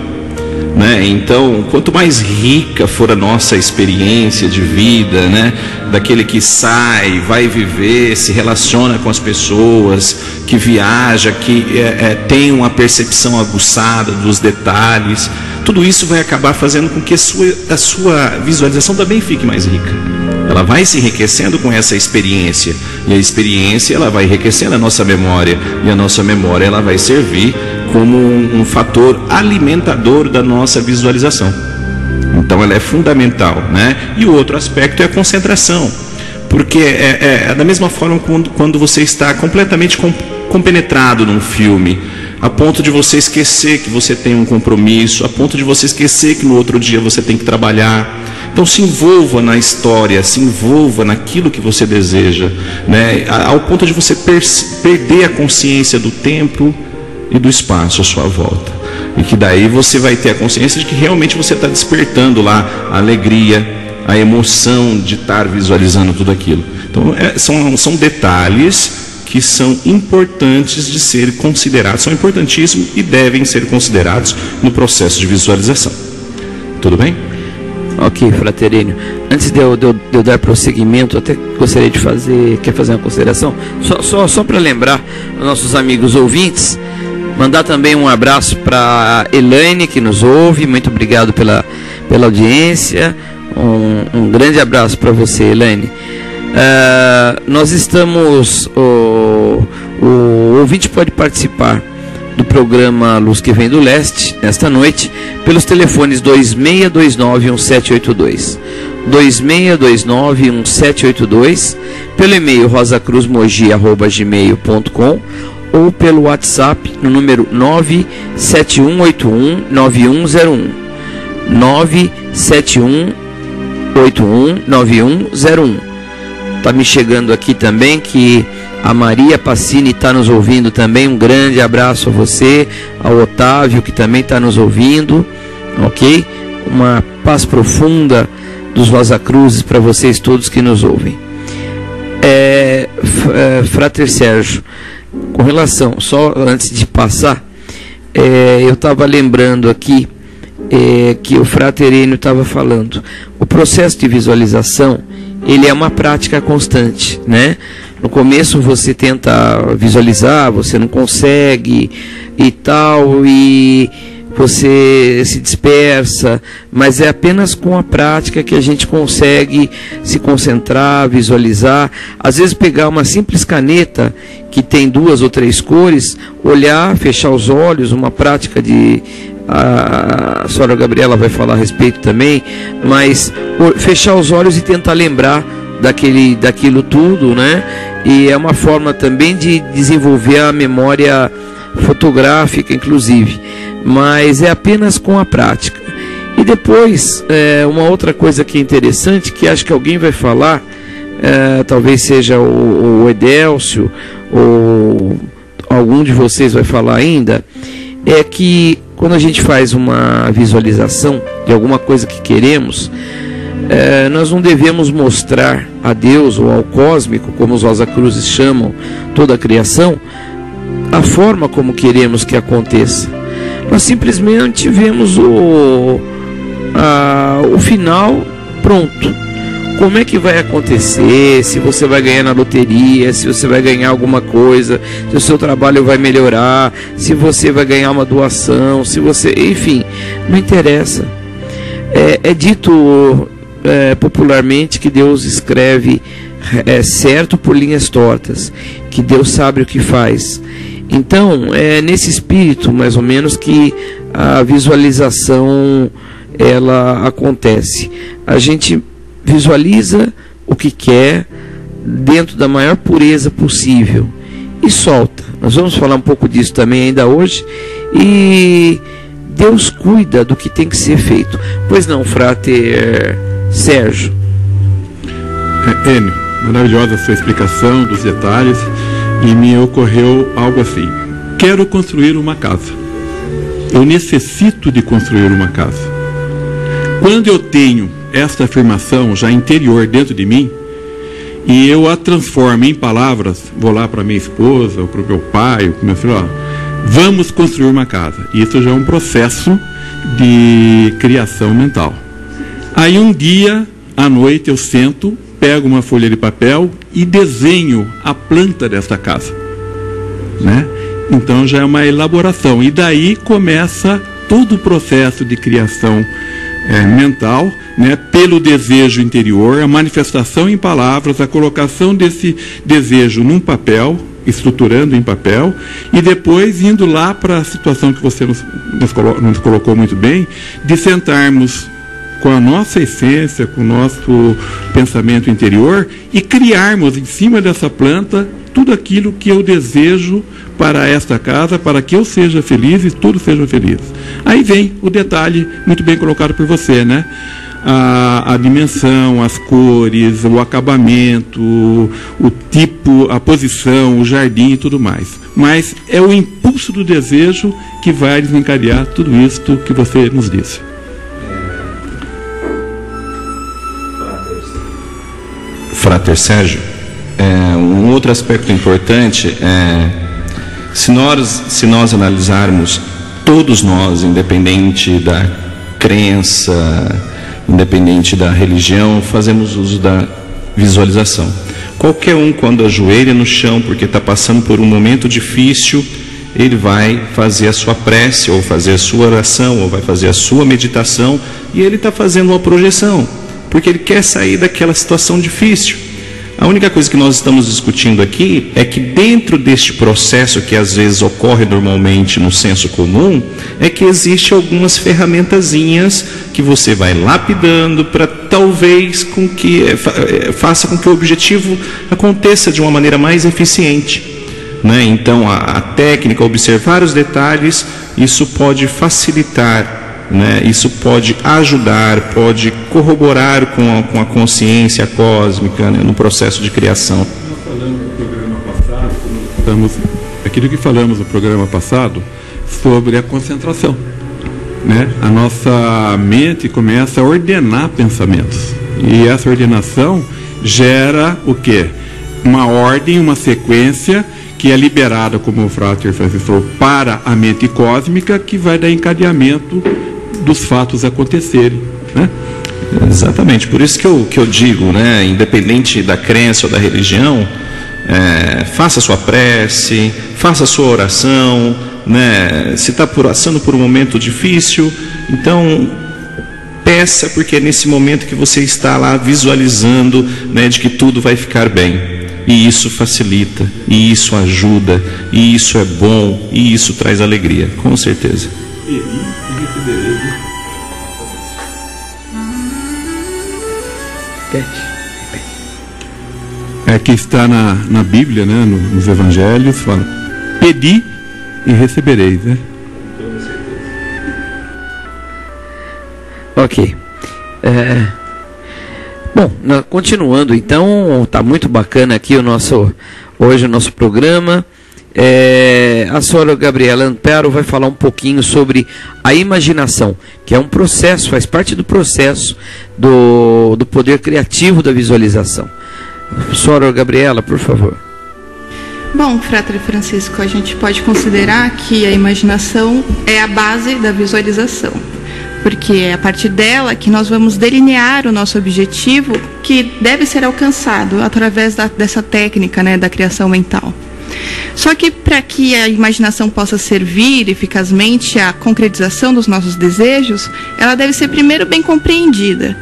Né? Então, quanto mais rica for a nossa experiência de vida, né? daquele que sai, vai viver, se relaciona com as pessoas, que viaja, que é, é, tem uma percepção aguçada dos detalhes, tudo isso vai acabar fazendo com que a sua, a sua visualização também fique mais rica. Ela vai se enriquecendo com essa experiência e a experiência ela vai enriquecendo a nossa memória e a nossa memória ela vai servir como um, um fator alimentador da nossa visualização. Então ela é fundamental, né? E o outro aspecto é a concentração, porque é, é, é da mesma forma quando, quando você está completamente compenetrado num filme, a ponto de você esquecer que você tem um compromisso, a ponto de você esquecer que no outro dia você tem que trabalhar. Então se envolva na história, se envolva naquilo que você deseja, né? ao ponto de você perder a consciência do tempo e do espaço à sua volta. E que daí você vai ter a consciência de que realmente você está despertando lá a alegria, a emoção de estar visualizando tudo aquilo. Então, é, são, são detalhes que são importantes de ser considerados, são importantíssimos e devem ser considerados no processo de visualização. Tudo bem? Ok, Fraterino. Antes de eu, de, eu, de eu, dar prosseguimento, até gostaria de fazer, quer fazer uma consideração? Só, só, só para lembrar nossos amigos ouvintes, Mandar também um abraço para Elaine que nos ouve. Muito obrigado pela, pela audiência. Um, um grande abraço para você, Elaine. Uh, nós estamos. O, o ouvinte pode participar do programa Luz que Vem do Leste nesta noite pelos telefones 2629 1782. 2629 1782, pelo e-mail rosacruzmogi.gmail.com ou pelo WhatsApp no número 97181 9101. 97181 9101. Tá me chegando aqui também que a Maria Passini está nos ouvindo também. Um grande abraço a você, ao Otávio que também está nos ouvindo, ok? Uma paz profunda dos Rosa Cruzes para vocês todos que nos ouvem. É, é, Frater Sérgio, com relação, só antes de passar, é, eu estava lembrando aqui é, que o Fraterino estava falando. O processo de visualização ele é uma prática constante, né? No começo você tenta visualizar, você não consegue e tal, e você se dispersa, mas é apenas com a prática que a gente consegue se concentrar, visualizar. Às vezes, pegar uma simples caneta que tem duas ou três cores, olhar, fechar os olhos, uma prática de. A, senhora Gabriela vai falar a respeito também, mas fechar os olhos e tentar lembrar daquele, daquilo tudo, né? E é uma forma também de desenvolver a memória fotográfica, inclusive mas é apenas com a prática. E depois, é, uma outra coisa que é interessante, que acho que alguém vai falar, é, talvez seja o, o Edélcio, ou algum de vocês vai falar ainda, é que quando a gente faz uma visualização de alguma coisa que queremos, é, nós não devemos mostrar a Deus ou ao cósmico, como os Rosa Cruzes chamam toda a criação, a forma como queremos que aconteça. Nós simplesmente vemos o, a, o final pronto. Como é que vai acontecer? Se você vai ganhar na loteria, se você vai ganhar alguma coisa, se o seu trabalho vai melhorar, se você vai ganhar uma doação, se você. Enfim, não interessa. É, é dito é, popularmente que Deus escreve é, certo por linhas tortas, que Deus sabe o que faz. Então, é nesse espírito, mais ou menos, que a visualização ela acontece. A gente visualiza o que quer dentro da maior pureza possível e solta. Nós vamos falar um pouco disso também ainda hoje e Deus cuida do que tem que ser feito. Pois não, frater Sérgio? É, Enio, maravilhosa a sua explicação dos detalhes e me ocorreu algo assim. Quero construir uma casa. Eu necessito de construir uma casa. Quando eu tenho esta afirmação já interior dentro de mim, e eu a transformo em palavras, vou lá para minha esposa, ou para o meu pai, para meu filho, ó, vamos construir uma casa. Isso já é um processo de criação mental. Aí um dia, à noite, eu sento, pego uma folha de papel e desenho a planta desta casa. Né? Então já é uma elaboração. E daí começa todo o processo de criação é, mental, né, pelo desejo interior, a manifestação em palavras, a colocação desse desejo num papel, estruturando em papel, e depois indo lá para a situação que você nos, nos, colo nos colocou muito bem, de sentarmos com a nossa essência, com o nosso pensamento interior e criarmos em cima dessa planta tudo aquilo que eu desejo para esta casa, para que eu seja feliz e todos sejam felizes. Aí vem o detalhe muito bem colocado por você, né? A, a, dimensão, as cores, o acabamento, o, tipo, a posição, o jardim e tudo mais. Mas é o impulso do desejo que vai desencadear tudo isto que você nos disse. Frater Sérgio, é, um outro aspecto importante é se nós, se nós analisarmos todos nós, independente da crença, independente da religião, fazemos uso da visualização. Qualquer um, quando ajoelha no chão porque está passando por um momento difícil, ele vai fazer a sua prece, ou fazer a sua oração, ou vai fazer a sua meditação, e ele está fazendo uma projeção, porque ele quer sair daquela situação difícil. A única coisa que nós estamos discutindo aqui é que dentro deste processo que às vezes ocorre normalmente no senso comum, é que existe algumas ferramentazinhas que você vai lapidando para talvez com que eh, eh, faça com que o objetivo aconteça de uma maneira mais eficiente. Né? Então a, a técnica, observar os detalhes, isso pode facilitar né? Isso pode ajudar, pode corroborar com a, com a consciência cósmica né? no processo de criação. Estamos, aquilo que falamos no programa passado sobre a concentração. Né? A nossa mente começa a ordenar pensamentos. E essa ordenação gera o quê? Uma ordem, uma sequência que é liberada, como o Frater Francisco falou, para a mente cósmica, que vai dar encadeamento dos fatos acontecerem. Né? Exatamente, por isso que eu, que eu digo, né, independente da crença ou da religião, é, faça sua prece, faça sua oração, né, se está passando por um momento difícil, então peça, porque é nesse momento que você está lá visualizando né, de que tudo vai ficar bem. E isso facilita, e isso ajuda, e isso é bom, e isso traz alegria, com certeza. É que está na, na Bíblia, né, nos Evangelhos, fala: pedi e recebereis, né? Ok. É... Bom, continuando então, está muito bacana aqui o nosso hoje o nosso programa. É, a senhora Gabriela Ampero vai falar um pouquinho sobre a imaginação, que é um processo, faz parte do processo do, do poder criativo da visualização. Senhora Gabriela, por favor. Bom, Frater Francisco, a gente pode considerar que a imaginação é a base da visualização, porque é a partir dela que nós vamos delinear o nosso objetivo que deve ser alcançado através da, dessa técnica né, da criação mental. Só que para que a imaginação possa servir eficazmente à concretização dos nossos desejos, ela deve ser primeiro bem compreendida.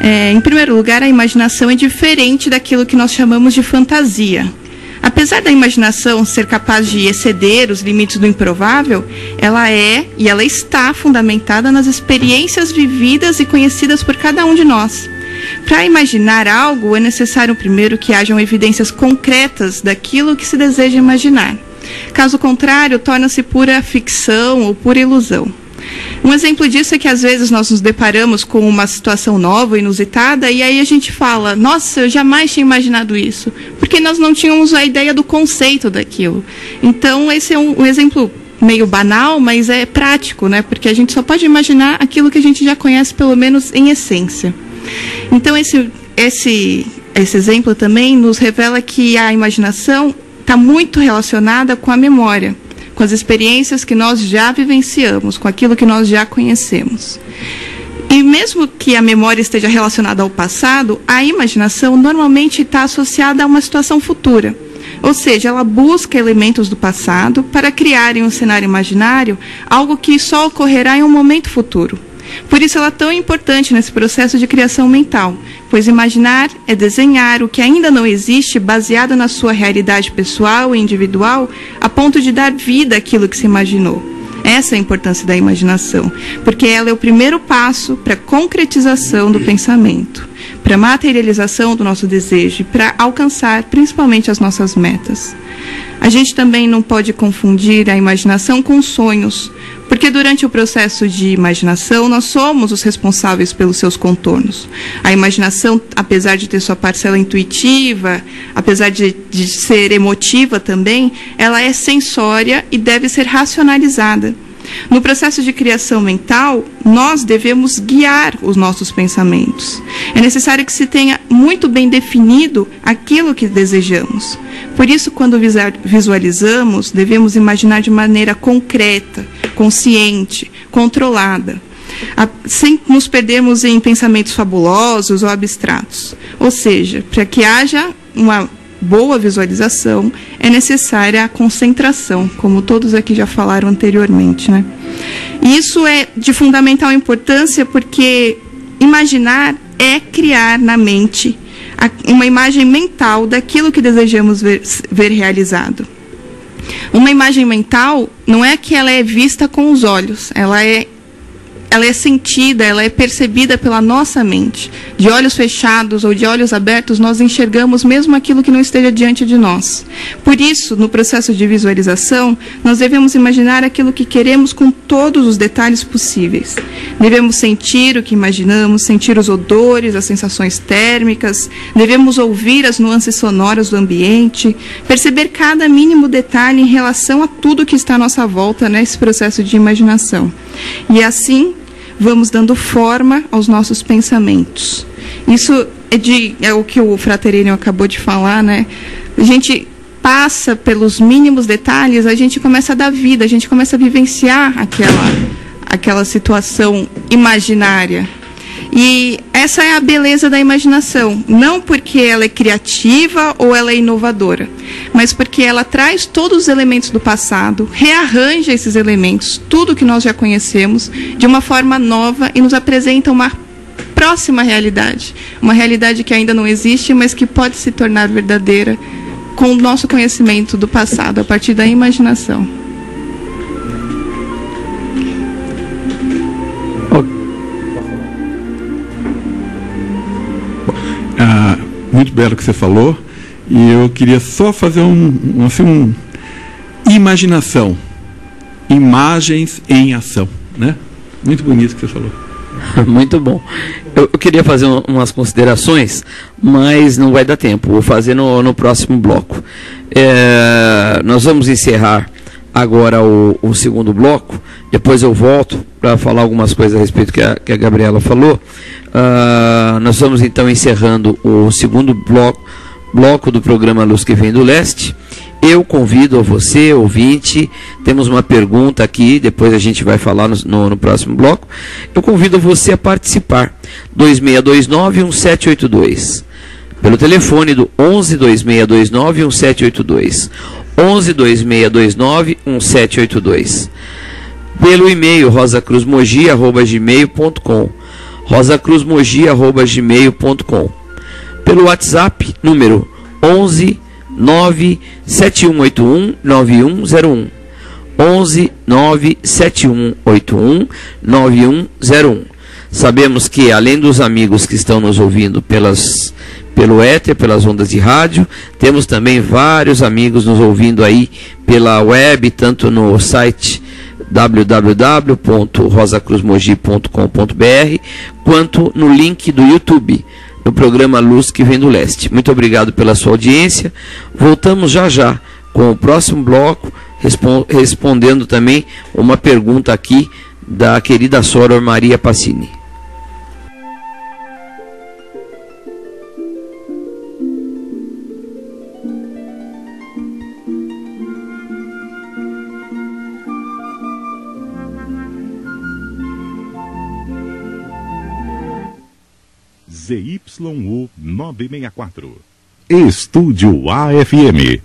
É, em primeiro lugar, a imaginação é diferente daquilo que nós chamamos de fantasia. Apesar da imaginação ser capaz de exceder os limites do improvável, ela é e ela está fundamentada nas experiências vividas e conhecidas por cada um de nós. Para imaginar algo, é necessário primeiro que hajam evidências concretas daquilo que se deseja imaginar. Caso contrário, torna-se pura ficção ou pura ilusão. Um exemplo disso é que às vezes nós nos deparamos com uma situação nova, inusitada, e aí a gente fala: Nossa, eu jamais tinha imaginado isso, porque nós não tínhamos a ideia do conceito daquilo. Então, esse é um, um exemplo meio banal, mas é prático, né? Porque a gente só pode imaginar aquilo que a gente já conhece, pelo menos em essência. Então, esse, esse, esse exemplo também nos revela que a imaginação está muito relacionada com a memória, com as experiências que nós já vivenciamos, com aquilo que nós já conhecemos. E mesmo que a memória esteja relacionada ao passado, a imaginação normalmente está associada a uma situação futura. Ou seja, ela busca elementos do passado para criar em um cenário imaginário algo que só ocorrerá em um momento futuro. Por isso ela é tão importante nesse processo de criação mental, pois imaginar é desenhar o que ainda não existe baseado na sua realidade pessoal e individual, a ponto de dar vida àquilo que se imaginou. Essa é a importância da imaginação, porque ela é o primeiro passo para a concretização do pensamento para a materialização do nosso desejo e para alcançar principalmente as nossas metas. A gente também não pode confundir a imaginação com sonhos, porque durante o processo de imaginação nós somos os responsáveis pelos seus contornos. A imaginação, apesar de ter sua parcela intuitiva, apesar de, de ser emotiva também, ela é sensória e deve ser racionalizada. No processo de criação mental, nós devemos guiar os nossos pensamentos. É necessário que se tenha muito bem definido aquilo que desejamos. Por isso, quando visualizamos, devemos imaginar de maneira concreta, consciente, controlada, sem nos perdermos em pensamentos fabulosos ou abstratos. Ou seja, para que haja uma boa visualização, é necessária a concentração, como todos aqui já falaram anteriormente. Né? E isso é de fundamental importância porque imaginar é criar na mente uma imagem mental daquilo que desejamos ver, ver realizado. Uma imagem mental não é que ela é vista com os olhos, ela é ela é sentida, ela é percebida pela nossa mente. De olhos fechados ou de olhos abertos, nós enxergamos mesmo aquilo que não esteja diante de nós. Por isso, no processo de visualização, nós devemos imaginar aquilo que queremos com todos os detalhes possíveis. Devemos sentir o que imaginamos, sentir os odores, as sensações térmicas, devemos ouvir as nuances sonoras do ambiente, perceber cada mínimo detalhe em relação a tudo que está à nossa volta nesse processo de imaginação. E assim, vamos dando forma aos nossos pensamentos. Isso é, de, é o que o Fraterino acabou de falar, né? A gente passa pelos mínimos detalhes, a gente começa a dar vida, a gente começa a vivenciar aquela, aquela situação imaginária. E essa é a beleza da imaginação, não porque ela é criativa ou ela é inovadora, mas porque ela traz todos os elementos do passado, rearranja esses elementos, tudo que nós já conhecemos, de uma forma nova e nos apresenta uma próxima realidade, uma realidade que ainda não existe, mas que pode se tornar verdadeira com o nosso conhecimento do passado, a partir da imaginação. Muito belo que você falou. E eu queria só fazer um, assim, um imaginação, imagens em ação, né? Muito bonito que você falou. [laughs] Muito bom. Eu, eu queria fazer um, umas considerações, mas não vai dar tempo. Vou fazer no, no próximo bloco. É, nós vamos encerrar agora o, o, segundo bloco. Depois eu volto para falar algumas coisas a respeito que a, que a Gabriela falou. Uh, nós vamos então encerrando o segundo bloco, bloco do programa Luz que Vem do Leste. Eu convido a você, ouvinte, temos uma pergunta aqui, depois a gente vai falar no, no, no próximo bloco. Eu convido você a participar. 2629-1782. Pelo telefone do 11 2629 1782. 11 2629 1782. Pelo e-mail rosacruzmogi.gmail.com rosacruzmogi.gmail.com Pelo WhatsApp, número 11 97181 9101 11 97181 9101 Sabemos que além dos amigos que estão nos ouvindo pelas pelo éter, pelas ondas de rádio. Temos também vários amigos nos ouvindo aí pela web, tanto no site www.rosacruzmogi.com.br, quanto no link do YouTube, no programa Luz que vem do Leste. Muito obrigado pela sua audiência. Voltamos já já com o próximo bloco, respondendo também uma pergunta aqui da querida Soror Maria Passini. ZYU 964. Estúdio AFM.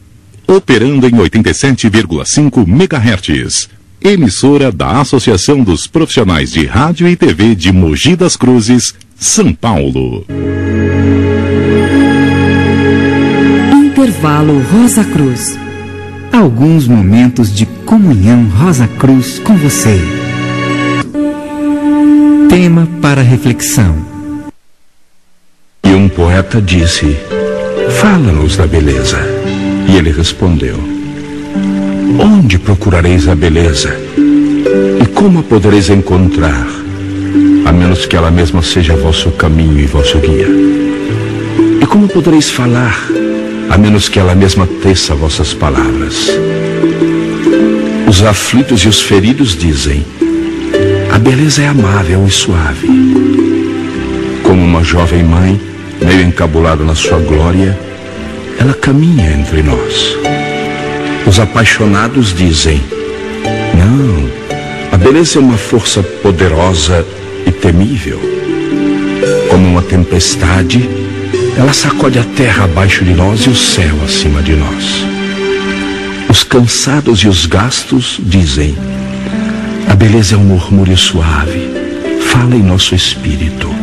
Operando em 87,5 MHz. Emissora da Associação dos Profissionais de Rádio e TV de Mogi das Cruzes, São Paulo. Intervalo Rosa Cruz. Alguns momentos de comunhão Rosa Cruz com você. Tema para reflexão e um poeta disse: Fala-nos da beleza. E ele respondeu: Onde procurareis a beleza? E como a podereis encontrar? A menos que ela mesma seja vosso caminho e vosso guia. E como podereis falar? A menos que ela mesma teça vossas palavras. Os aflitos e os feridos dizem: A beleza é amável e suave. Como uma jovem mãe meio encabulado na sua glória, ela caminha entre nós. Os apaixonados dizem: Não, a beleza é uma força poderosa e temível. Como uma tempestade, ela sacode a terra abaixo de nós e o céu acima de nós. Os cansados e os gastos dizem: A beleza é um murmúrio suave, fala em nosso espírito.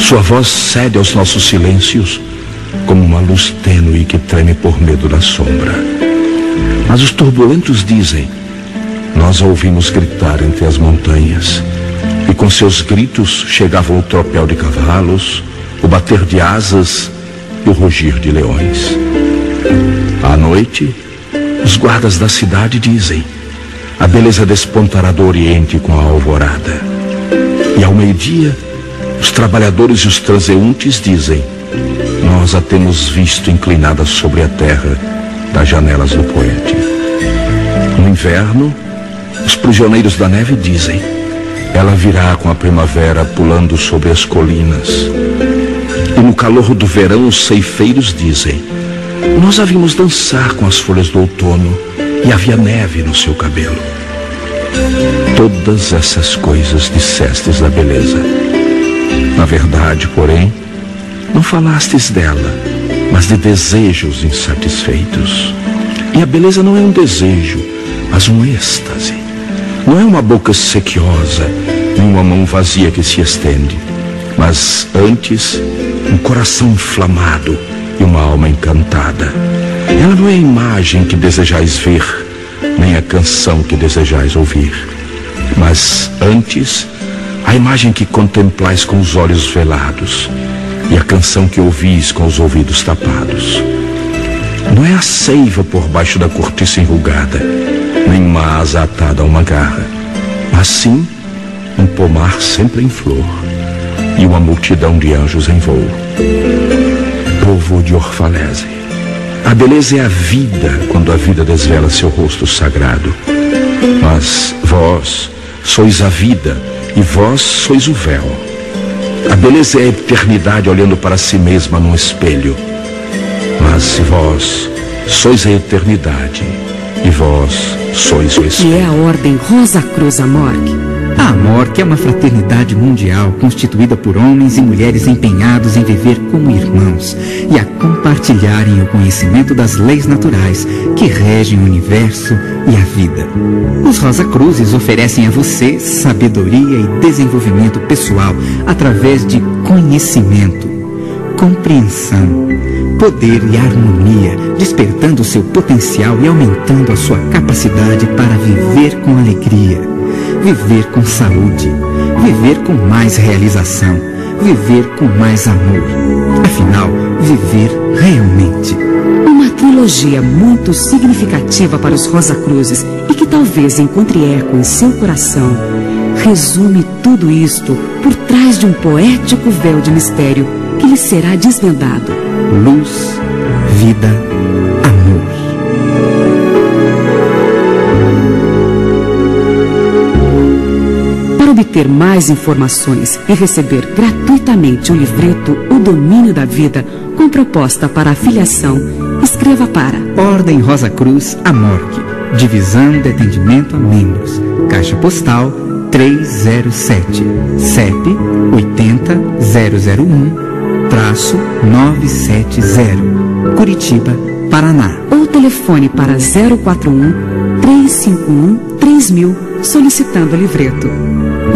Sua voz cede aos nossos silêncios como uma luz tênue que treme por medo da sombra. Mas os turbulentos dizem: Nós a ouvimos gritar entre as montanhas, e com seus gritos chegavam o tropel de cavalos, o bater de asas e o rugir de leões. À noite, os guardas da cidade dizem: A beleza despontará do oriente com a alvorada. E ao meio-dia, os trabalhadores e os transeuntes dizem: Nós a temos visto inclinada sobre a terra das janelas do poente. No inverno, os prisioneiros da neve dizem: Ela virá com a primavera pulando sobre as colinas. E no calor do verão, os ceifeiros dizem: Nós a vimos dançar com as folhas do outono e havia neve no seu cabelo. Todas essas coisas dissestes da beleza na verdade, porém, não falastes dela, mas de desejos insatisfeitos. E a beleza não é um desejo, mas um êxtase. Não é uma boca sequiosa, nem uma mão vazia que se estende, mas antes um coração inflamado e uma alma encantada. Ela não é a imagem que desejais ver, nem a canção que desejais ouvir, mas antes a imagem que contemplais com os olhos velados e a canção que ouvis com os ouvidos tapados. Não é a seiva por baixo da cortiça enrugada, nem uma asa atada a uma garra, mas sim um pomar sempre em flor e uma multidão de anjos em voo. Povo de Orfalese, a beleza é a vida quando a vida desvela seu rosto sagrado. Mas vós sois a vida e vós sois o véu. A beleza é a eternidade olhando para si mesma num espelho. Mas se vós sois a eternidade, e vós sois o espelho. E é a ordem Rosa Cruz Amorque a AMORC é uma fraternidade mundial constituída por homens e mulheres empenhados em viver como irmãos e a compartilharem o conhecimento das leis naturais que regem o universo e a vida. Os Rosa Cruzes oferecem a você sabedoria e desenvolvimento pessoal através de conhecimento, compreensão, poder e harmonia, despertando seu potencial e aumentando a sua capacidade para viver com alegria viver com saúde, viver com mais realização, viver com mais amor. Afinal, viver realmente. Uma trilogia muito significativa para os Rosa Cruzes e que talvez encontre eco em seu coração, resume tudo isto por trás de um poético véu de mistério que lhe será desvendado. Luz, vida, amor. Obter mais informações e receber gratuitamente o livreto O Domínio da Vida, com proposta para afiliação, escreva para Ordem Rosa Cruz Amorque, Divisão de Atendimento a Membros, Caixa Postal 307, CEP 80001, traço 970, Curitiba, Paraná. ou telefone para 041 351 3000 solicitando o livreto.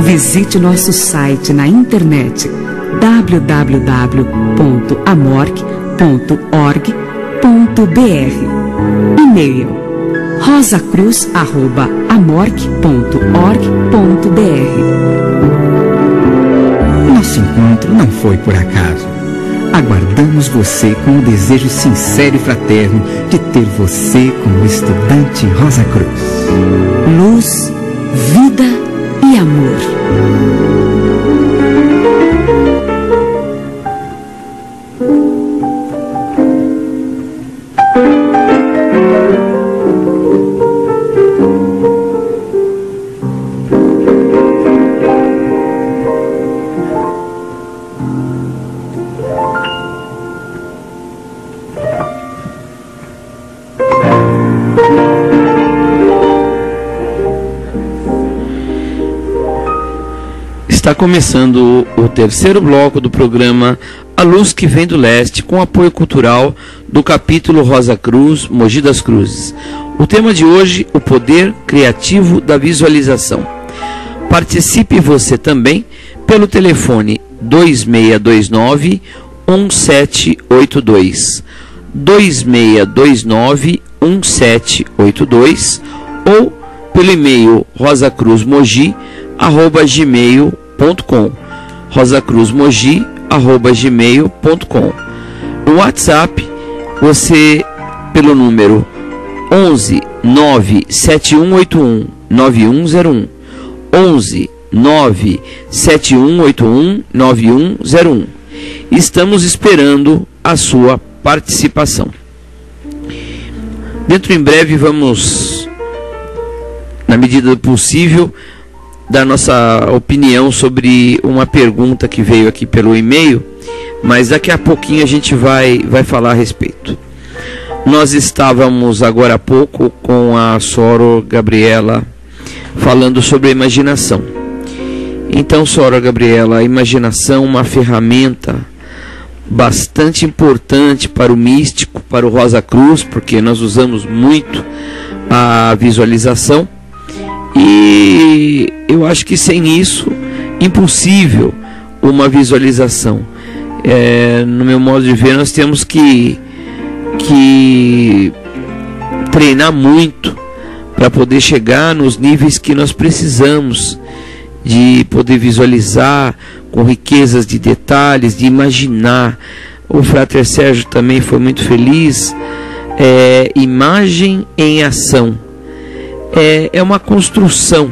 Visite nosso site na internet www.amorc.org.br E-mail rosacruz.amorc.org.br Nosso encontro não foi por acaso. Aguardamos você com o desejo sincero e fraterno de ter você como estudante Rosa Cruz. Luz, vida e amor. Começando o, terceiro bloco do programa A Luz que Vem do Leste, com apoio cultural do capítulo Rosa Cruz, Mogi das Cruzes. O tema de hoje, o poder criativo da visualização. Participe você também pelo telefone 2629 1782. 2629 1782 ou pelo e-mail rosacruzmogi@gmail.com rosacruzmogi@gmail.com No WhatsApp, você pelo número 11 97181 9101 11 97181 9101. Estamos esperando a sua participação. Dentro em breve vamos, na medida do possível, dar nossa opinião sobre uma pergunta que veio aqui pelo e-mail, mas daqui a pouquinho a gente vai, vai falar a respeito. Nós estávamos agora há pouco com a Soro Gabriela falando sobre a imaginação. Então, Sora Gabriela, a imaginação é uma ferramenta bastante importante para o místico, para o Rosa Cruz, porque nós usamos muito a visualização. E eu acho que sem isso, impossível uma visualização. É, no meu modo de ver, nós temos que, que treinar muito para poder chegar nos níveis que nós precisamos de poder visualizar com riquezas de detalhes, de imaginar. O Frater Sérgio também foi muito feliz. É, imagem em ação é, é uma construção.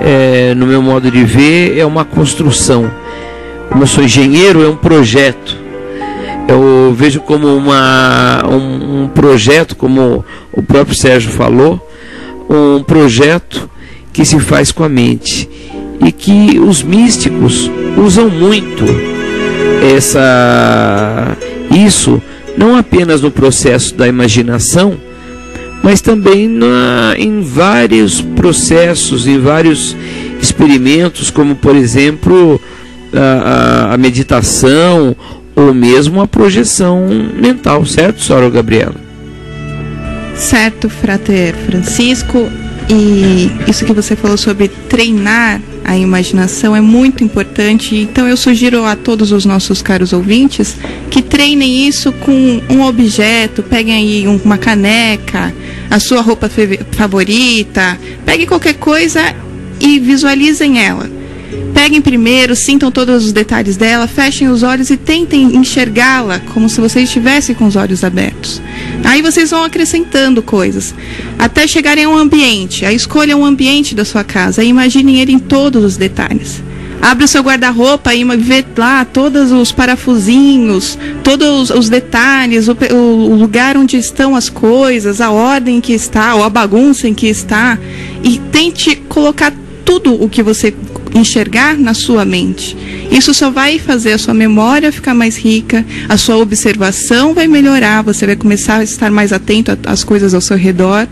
É, no meu modo de ver, é uma construção. Como eu sou engenheiro, é um projeto. Eu vejo como uma, um, um projeto, como o próprio Sérgio falou, um projeto que se faz com a mente e que os místicos usam muito essa isso não apenas no processo da imaginação, mas também na, em vários processos, em vários experimentos, como por exemplo a, a, a meditação ou mesmo a projeção mental, certo, Sora Gabriela? Certo, Frater Francisco. E isso que você falou sobre treinar a imaginação é muito importante. Então eu sugiro a todos os nossos caros ouvintes que treinem isso com um objeto, peguem aí uma caneca, a sua roupa favorita, pegue qualquer coisa e visualizem ela. Peguem primeiro, sintam todos os detalhes dela, fechem os olhos e tentem enxergá-la como se vocês estivessem com os olhos abertos. Aí vocês vão acrescentando coisas, até chegarem a um ambiente. Aí escolham um ambiente da sua casa e imaginem ele em todos os detalhes. Abre o seu guarda-roupa e vê lá todos os parafusinhos, todos os detalhes, o, o, lugar onde estão as coisas, a ordem em que está, ou a bagunça em que está, e tente colocar tudo o que você enxergar na sua mente. Isso só vai fazer a sua memória ficar mais rica, a sua observação vai melhorar, você vai começar a estar mais atento às coisas ao seu redor.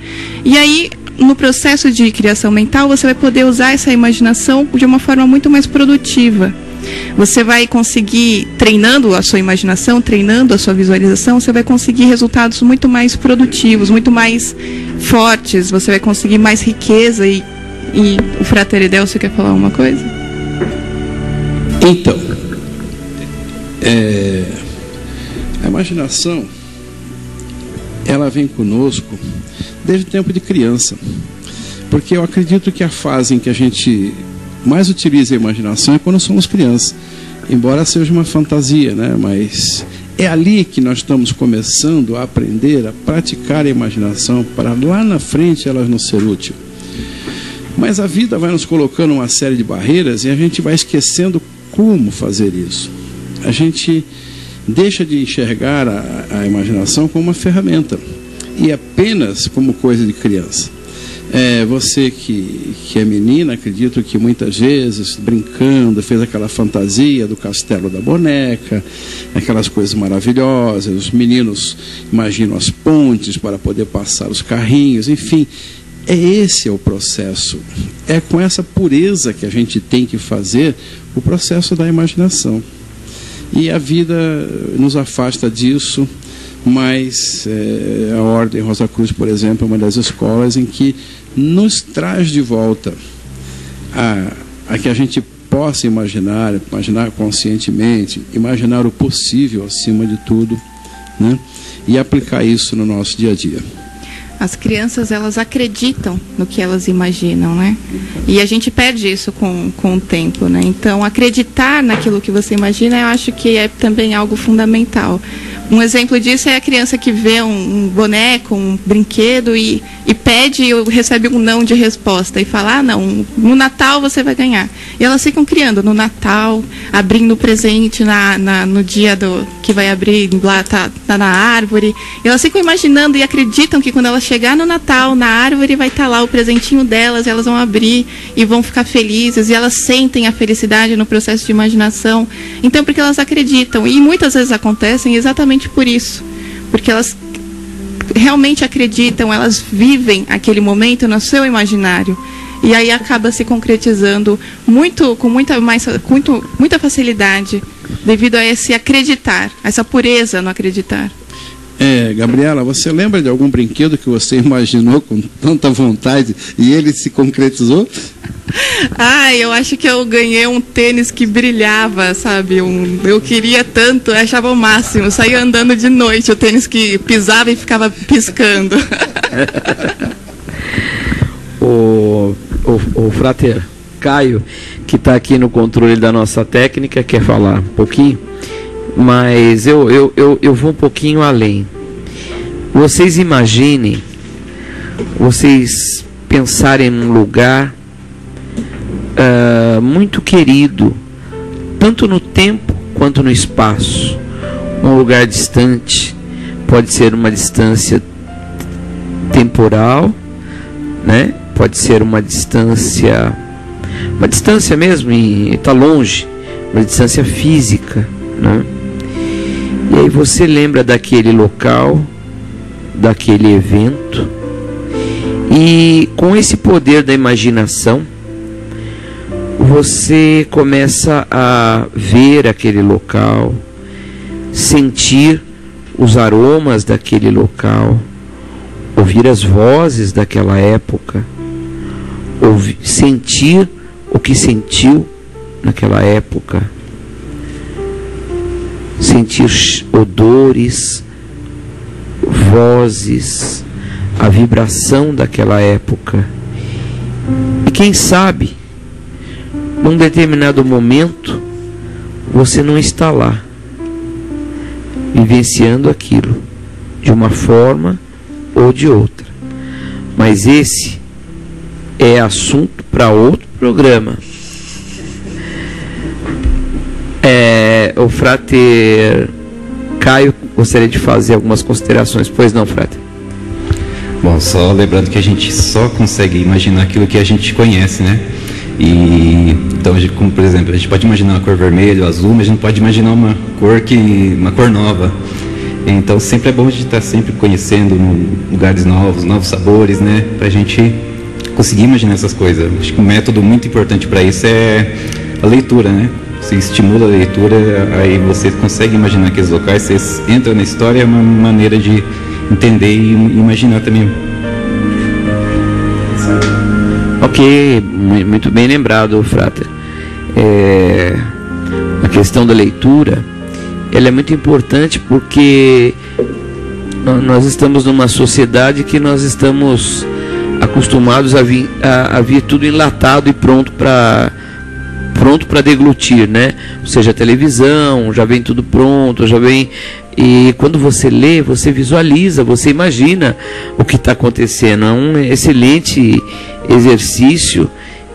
E aí no processo de criação mental, você vai poder usar essa imaginação de uma forma muito mais produtiva. Você vai conseguir, treinando a sua imaginação, treinando a sua visualização, você vai conseguir resultados muito mais produtivos, muito mais fortes, você vai conseguir mais riqueza. E, e o Frateridel, você quer falar alguma coisa? Então, é, a imaginação, ela vem conosco desde o tempo de criança. Porque eu acredito que a fase em que a gente mais utiliza a imaginação é quando somos crianças. Embora seja uma fantasia, né? mas é ali que nós estamos começando a aprender a praticar a imaginação para lá na frente ela nos ser útil. Mas a vida vai nos colocando uma série de barreiras e a gente vai esquecendo como fazer isso. A gente deixa de enxergar a, a imaginação como uma ferramenta e apenas como coisa de criança. É, você que, que é menina, acredito que muitas vezes, brincando, fez aquela fantasia do castelo da boneca, aquelas coisas maravilhosas. Os meninos imaginam as pontes para poder passar os carrinhos, enfim. É esse é o processo. É com essa pureza que a gente tem que fazer o processo da imaginação. E a vida nos afasta disso mas é, a Ordem Rosa Cruz, por exemplo, é uma das escolas em que nos traz de volta a, a que a gente possa imaginar, imaginar conscientemente, imaginar o possível acima de tudo, né? e aplicar isso no nosso dia a dia. As crianças, elas acreditam no que elas imaginam, né? E a gente perde isso com, com o tempo, né? Então, acreditar naquilo que você imagina, eu acho que é também algo fundamental. Um exemplo disso é a criança que vê um, boneco, um brinquedo e, e pede e recebe um não de resposta e fala, ah, não, no Natal você vai ganhar. E elas ficam criando no Natal, abrindo o presente na, na, no dia do que vai abrir, lá tá, tá na árvore. E elas ficam imaginando e acreditam que quando ela chegar no Natal, na árvore vai estar tá lá o presentinho delas, elas vão abrir e vão ficar felizes. E elas sentem a felicidade no processo de imaginação. Então, porque elas acreditam. E muitas vezes acontecem exatamente justamente por isso, porque elas realmente acreditam, elas vivem aquele momento no seu imaginário. E aí acaba se concretizando muito com muita mais muito, muita facilidade devido a esse acreditar, essa pureza no acreditar. É, Gabriela, você lembra de algum brinquedo que você [laughs] imaginou com tanta vontade e ele se concretizou? Ah, eu acho que eu ganhei um tênis que brilhava, sabe? Um, eu queria tanto, eu achava o máximo. Eu saía andando de noite, o tênis que pisava e ficava piscando. [laughs] o, o, o frater Caio, que está aqui no controle da nossa técnica, quer falar um pouquinho? Mas eu, eu, eu, eu vou um pouquinho além. Vocês imaginem, vocês pensarem num lugar uh, muito querido, tanto no tempo quanto no espaço. Um lugar distante, pode ser uma distância temporal, né? Pode ser uma distância, uma distância mesmo, e está longe, uma distância física, né? E aí você lembra daquele local, daquele evento, e com esse poder da imaginação, você começa a ver aquele local, sentir os aromas daquele local, ouvir as vozes daquela época, ouvir, sentir o que sentiu naquela época, sentir odores, vozes, a vibração daquela época. E quem sabe num determinado momento, você não está lá, vivenciando aquilo, de uma forma ou de outra. Mas esse é assunto para outro programa. É, o frater Caio gostaria de fazer algumas considerações, pois não, frater? Bom, só lembrando que a gente só consegue imaginar aquilo que a gente conhece, né? E então, como por exemplo, a gente pode imaginar uma cor vermelha, azul, mas a gente não pode imaginar uma cor que uma cor nova. Então, sempre é bom a gente estar sempre conhecendo lugares novos, novos sabores, né? Para a gente conseguir imaginar essas coisas. Acho que um método muito importante para isso é a leitura, né? Você estimula a leitura, aí você consegue imaginar aqueles locais, você entra na história, é uma maneira de entender e imaginar também. Ok, muito bem lembrado, Frater. É, a questão da leitura, ela é muito importante porque nós estamos numa sociedade que nós estamos acostumados a vir, a, a vir tudo enlatado e pronto para pronto para deglutir, né? Ou seja, a televisão, já vem tudo pronto, já vem e quando você lê, você visualiza, você imagina o que está acontecendo. É um excelente exercício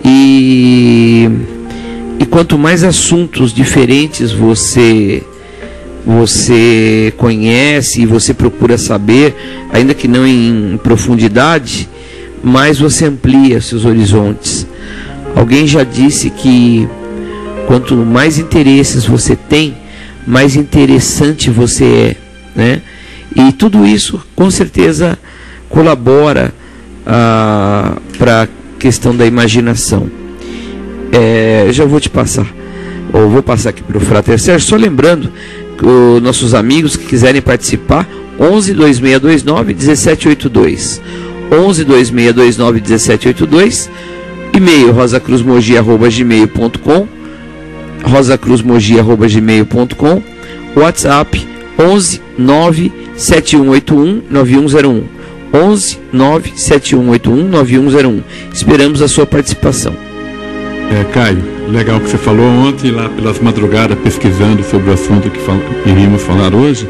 e, e quanto mais assuntos diferentes você você conhece e você procura saber, ainda que não em profundidade, mais você amplia seus horizontes. Alguém já disse que quanto mais interesses você tem, mais interessante você é, né? E tudo isso, com certeza, colabora ah, para a questão da imaginação. É, já vou te passar, ou vou passar aqui para o Frater Sérgio, só lembrando que os nossos amigos que quiserem participar, 11 2629 1782. 11 2629 1782 e-mail rosacruzmogi.gmail.com rosacruzmogi.gmail.com WhatsApp 11 97181 9101 11 97181 9101 Esperamos a sua participação. É, Caio, legal que você falou ontem lá pelas madrugadas pesquisando sobre o assunto que fal iríamos falar hoje.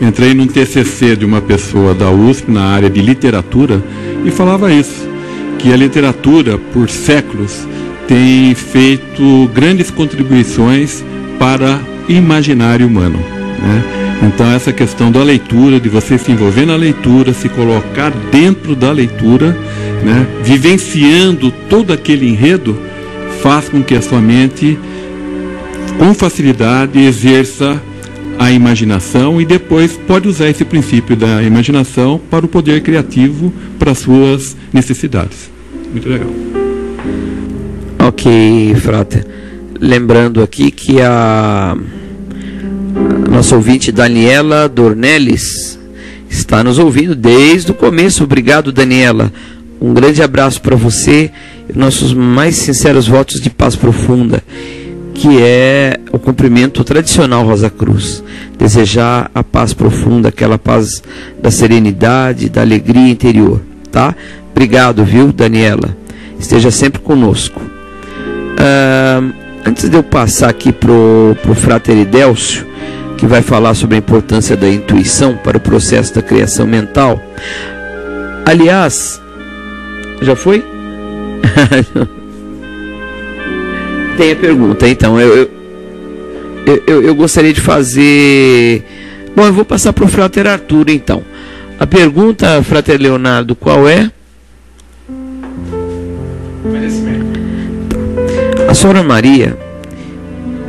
Entrei num TCC de uma pessoa da USP na área de literatura e falava isso, que a literatura por séculos tem feito grandes contribuições para o imaginário humano. Né? Então essa questão da leitura, de você se envolver na leitura, se colocar dentro da leitura, né? vivenciando todo aquele enredo, faz com que a sua mente, com facilidade, exerça a imaginação e depois pode usar esse princípio da imaginação para o poder criativo, para as suas necessidades. Muito legal. Ok, Frata. Lembrando aqui que a, a nossa ouvinte Daniela Dornelles está nos ouvindo desde o começo. Obrigado, Daniela. Um grande abraço para você nossos mais sinceros votos de paz profunda que é o cumprimento tradicional Rosa Cruz. Desejar a paz profunda, aquela paz da serenidade, da alegria interior, tá? Obrigado, viu, Daniela? Esteja sempre conosco. Antes de eu passar aqui pro, pro Frater Idélcio, que vai falar sobre a importância da intuição para o processo da criação mental. Aliás, já foi? [laughs] Tem a pergunta, então. Eu, eu, eu, eu gostaria de fazer. Bom, eu vou passar para o Frater Arthur, então. A pergunta, Frater Leonardo, qual é? A senhora Maria,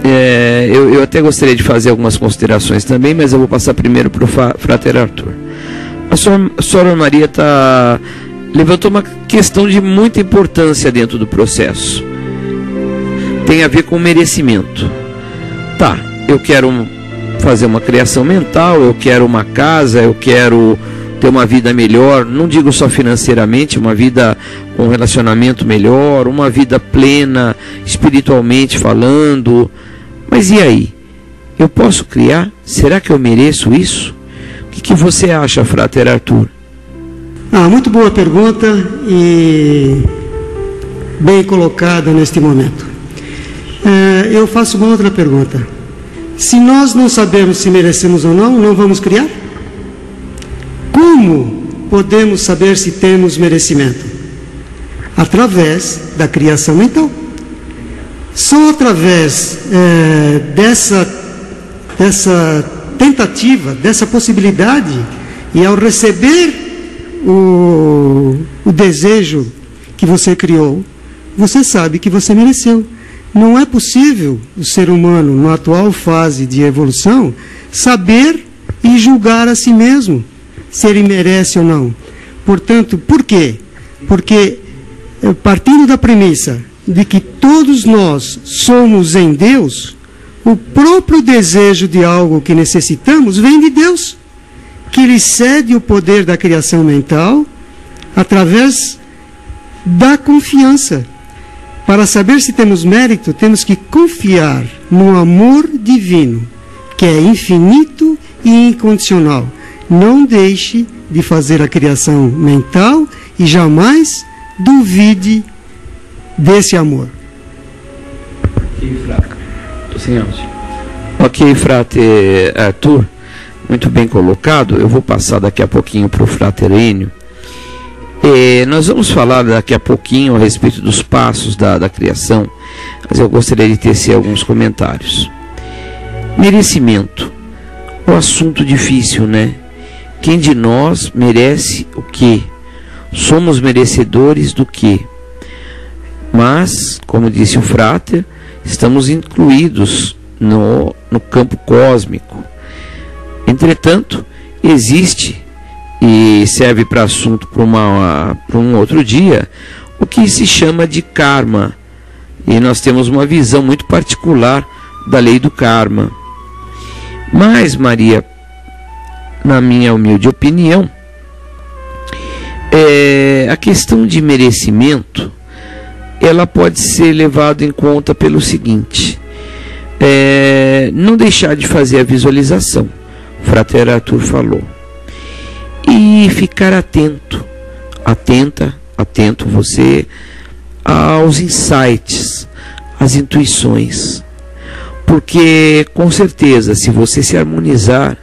é, eu, eu até gostaria de fazer algumas considerações também, mas eu vou passar primeiro para o Frater Arthur. A senhora, a senhora Maria tá, levantou uma questão de muita importância dentro do processo tem a ver com merecimento. Tá, eu quero fazer uma criação mental, eu quero uma casa, eu quero ter uma vida melhor, não digo só financeiramente, uma vida com um relacionamento melhor, uma vida plena, espiritualmente falando. Mas e aí? Eu posso criar? Será que eu mereço isso? O que, que você acha, Frater Arthur? Ah, muito boa pergunta e bem colocada neste momento. é, eu faço uma outra pergunta. Se nós não sabemos se merecemos ou não, não vamos criar? Como podemos saber se temos merecimento? Através da criação mental. Só através é, dessa, dessa tentativa, dessa possibilidade, e ao receber o, o desejo que você criou, você sabe que você mereceu. Não é possível o ser humano, na atual fase de evolução, saber e julgar a si mesmo se ele merece ou não. Portanto, por quê? Porque, eh, partindo da premissa de que todos nós somos em Deus, o próprio desejo de algo que necessitamos vem de Deus, que lhe cede o poder da criação mental através da confiança. Para saber se temos mérito, temos que confiar no amor divino, que é infinito e incondicional. Não deixe de fazer a criação mental e jamais duvide desse amor. Ok, frate Arthur, muito bem colocado. Eu vou passar daqui a pouquinho para o fraterênio é, nós vamos falar daqui a pouquinho a respeito dos passos da, da criação, mas eu gostaria de tecer alguns comentários. Merecimento. O assunto difícil, né? Quem de nós merece o quê? Somos merecedores do quê? Mas, como disse o Frater, estamos incluídos no, no campo cósmico. Entretanto, existe e serve para assunto para um outro dia, o que se chama de karma. E nós temos uma visão muito particular da lei do karma. Mas, Maria, na minha humilde opinião, é, a questão de merecimento ela pode ser levada em conta pelo seguinte: é, não deixar de fazer a visualização. O Frater Arthur falou e ficar atento, atenta, atento você aos insights, às intuições. Porque com certeza, se você se harmonizar,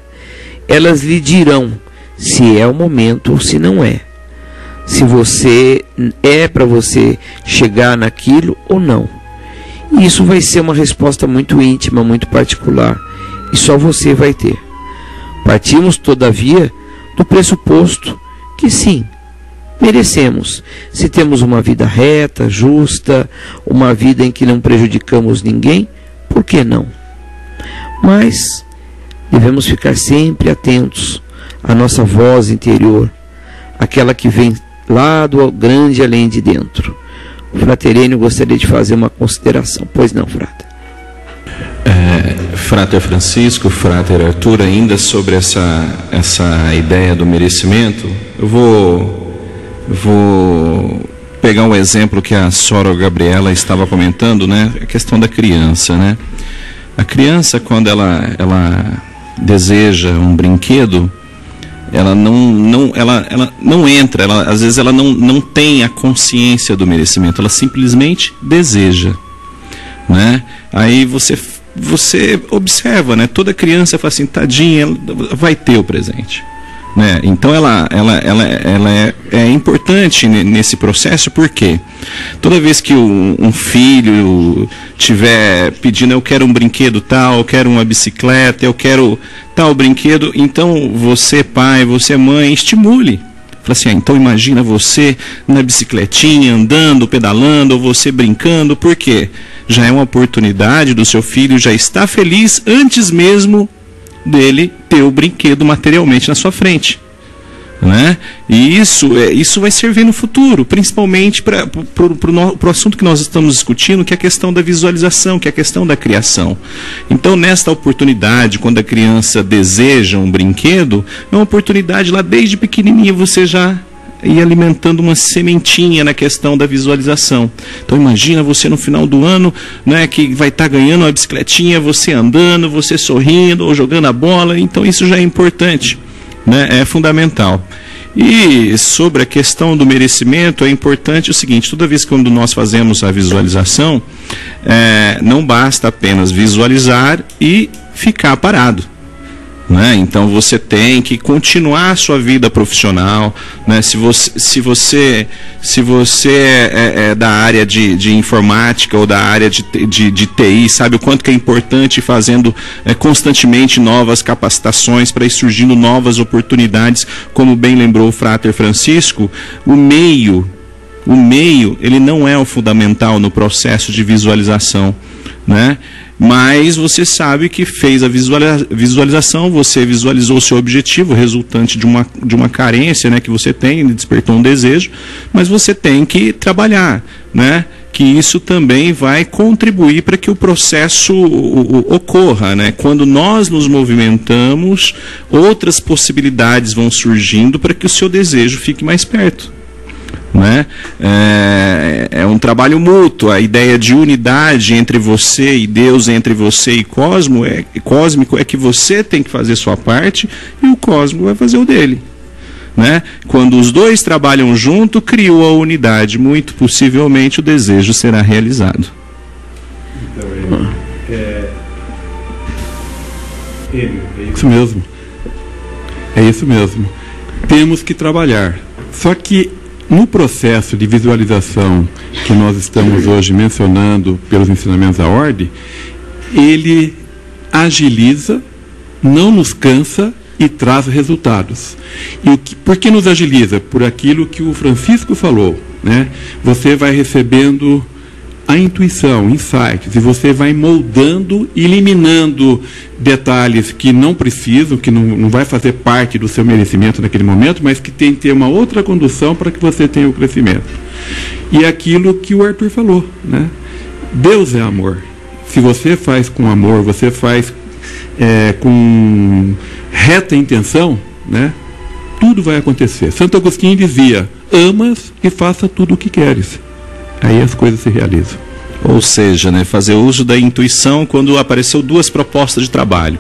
elas lhe dirão se é o momento ou se não é. Se você é para você chegar naquilo ou não. E isso vai ser uma resposta muito íntima, muito particular, e só você vai ter. Partimos, todavia, do pressuposto que sim, merecemos. Se temos uma vida reta, justa, uma vida em que não prejudicamos ninguém, por que não? Mas devemos ficar sempre atentos à nossa voz interior, aquela que vem lá do grande além de dentro. O fraterênio gostaria de fazer uma consideração. Pois não, frater. É, Frater Francisco, Frater Arthur, ainda sobre essa, essa ideia do merecimento, eu vou, vou pegar um exemplo que a Sora Gabriela estava comentando, né? A questão da criança, né? A criança, quando ela, ela deseja um brinquedo, ela não, não, ela, ela não entra, ela, às vezes ela não, não tem a consciência do merecimento, ela simplesmente deseja. Né? Aí você você observa, né? Toda criança fala assim, tadinha, vai ter o presente. Né? Então ela, ela, ela, ela é, é importante nesse processo porque toda vez que um, um filho tiver pedindo eu quero um brinquedo tal, eu quero uma bicicleta, eu quero tal brinquedo, então você pai, você mãe, estimule. Fala assim, ah, então imagina você na bicicletinha, andando, pedalando, ou você brincando, por quê? já é uma oportunidade do seu filho já estar feliz antes mesmo dele ter o brinquedo materialmente na sua frente. Né? E isso, é, isso vai servir no futuro, principalmente para o assunto que nós estamos discutindo, que é a questão da visualização, que é a questão da criação. Então, nesta oportunidade, quando a criança deseja um brinquedo, é uma oportunidade lá desde pequenininha você já e alimentando uma sementinha na questão da visualização. Então imagina você no final do ano, né, que vai estar tá ganhando uma bicicletinha, você andando, você sorrindo ou jogando a bola. Então isso já é importante, né, é fundamental. E sobre a questão do merecimento, é importante o seguinte: toda vez que quando nós fazemos a visualização, é, não basta apenas visualizar e ficar parado. Né? Então você tem que continuar a sua vida profissional. Né? Se, você, se, você, se você é, é, é da área de, de, informática ou da área de, de, de, TI, sabe o quanto que é importante fazendo é, constantemente novas capacitações para ir surgindo novas oportunidades, como bem lembrou o Frater Francisco, o meio, o meio, ele não é o fundamental no processo de visualização. Né? Mas você sabe que fez a visualização, você visualizou o seu objetivo, resultante de uma, de uma carência né, que você tem, despertou um desejo, mas você tem que trabalhar, né? que isso também vai contribuir para que o processo ocorra. Né? Quando nós nos movimentamos, outras possibilidades vão surgindo para que o seu desejo fique mais perto né? É, é, um trabalho mútuo. A ideia de unidade entre você e Deus, entre você e cosmo, é, cósmico, é que você tem que fazer sua parte e o cosmo vai fazer o dele. Né? Quando os dois trabalham junto, criou a unidade. Muito possivelmente o desejo será realizado. Então, é, é, ele, é isso mesmo. É isso mesmo. Temos que trabalhar. Só que no processo de visualização que nós estamos hoje mencionando pelos ensinamentos da ordem, ele agiliza, não nos cansa e traz resultados. E o que, por que nos agiliza? Por aquilo que o Francisco falou. Né? Você vai recebendo a intuição, insights, e você vai moldando, eliminando detalhes que não precisam, que não, não vai fazer parte do seu merecimento naquele momento, mas que tem que ter uma outra condução para que você tenha o crescimento. E é aquilo que o Arthur falou, né? Deus é amor. Se você faz com amor, você faz é, com reta intenção, né? Tudo vai acontecer. Santo Agostinho dizia: amas e faça tudo o que queres aí as coisas se realizam. Ou seja, né, fazer uso da intuição quando apareceu duas propostas de trabalho.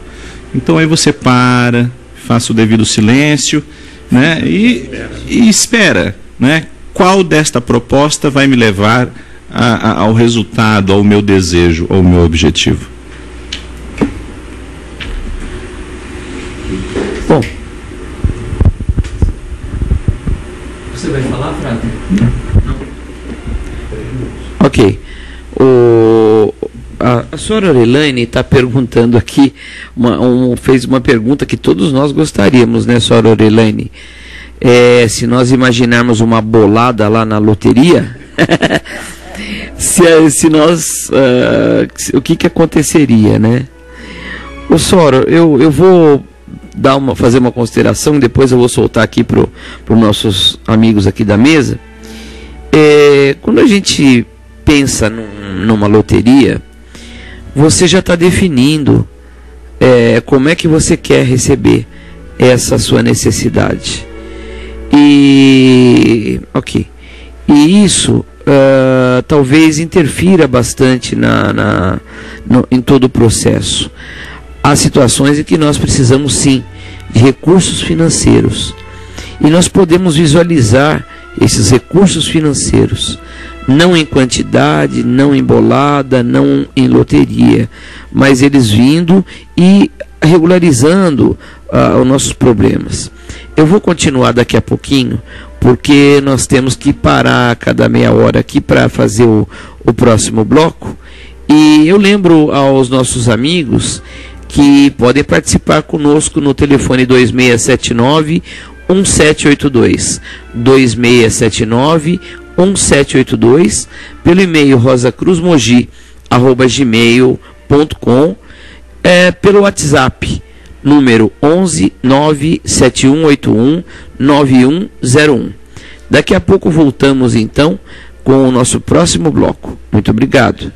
Então aí você para, faça o devido silêncio, né, e, e espera, né, qual desta proposta vai me levar a, a, ao resultado, ao meu desejo, ao meu objetivo. Bom, você vai falar, Frater? Ok. O, a, a senhora Aurelane está perguntando aqui, uma, um, fez uma pergunta que todos nós gostaríamos, né, senhora Aurelane? É, se nós imaginarmos uma bolada lá na loteria, [laughs] se, se nós. Uh, o que, que aconteceria, né? Ô Sora, eu, eu vou dar uma, fazer uma consideração, depois eu vou soltar aqui para os nossos amigos aqui da mesa. É, quando a gente pensa num, numa loteria, você já está definindo é, como é que você quer receber essa sua necessidade. E ok. E isso uh, talvez interfira bastante na, na no, em todo o processo. Há situações em que nós precisamos sim de recursos financeiros. E nós podemos visualizar esses recursos financeiros não em quantidade, não em bolada, não em loteria, mas eles vindo e regularizando uh, os nossos problemas. Eu vou continuar daqui a pouquinho, porque nós temos que parar a cada meia hora aqui para fazer o, o próximo bloco. E eu lembro aos nossos amigos que podem participar conosco no telefone 2679 1782 2679 1782, pelo e-mail rosacruzmogi@gmail.com, é, pelo WhatsApp número 11 97181 9101. Daqui a pouco voltamos então com o nosso próximo bloco. Muito obrigado.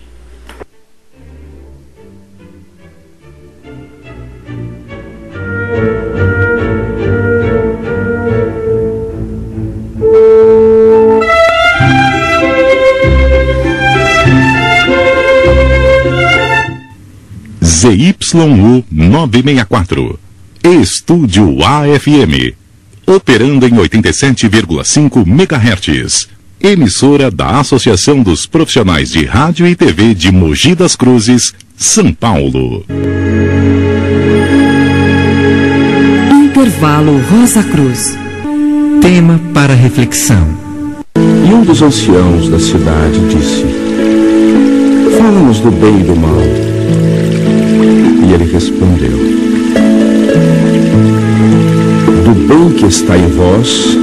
ZYU 964. Estúdio AFM. operando em 87,5 MHz. Emissora da Associação dos Profissionais de Rádio e TV de Mogi das Cruzes, São Paulo. Intervalo Rosa Cruz. Tema para reflexão. E um dos anciãos da cidade disse: Fala-nos do bem e do mal. E ele respondeu: Do bem que está em vós,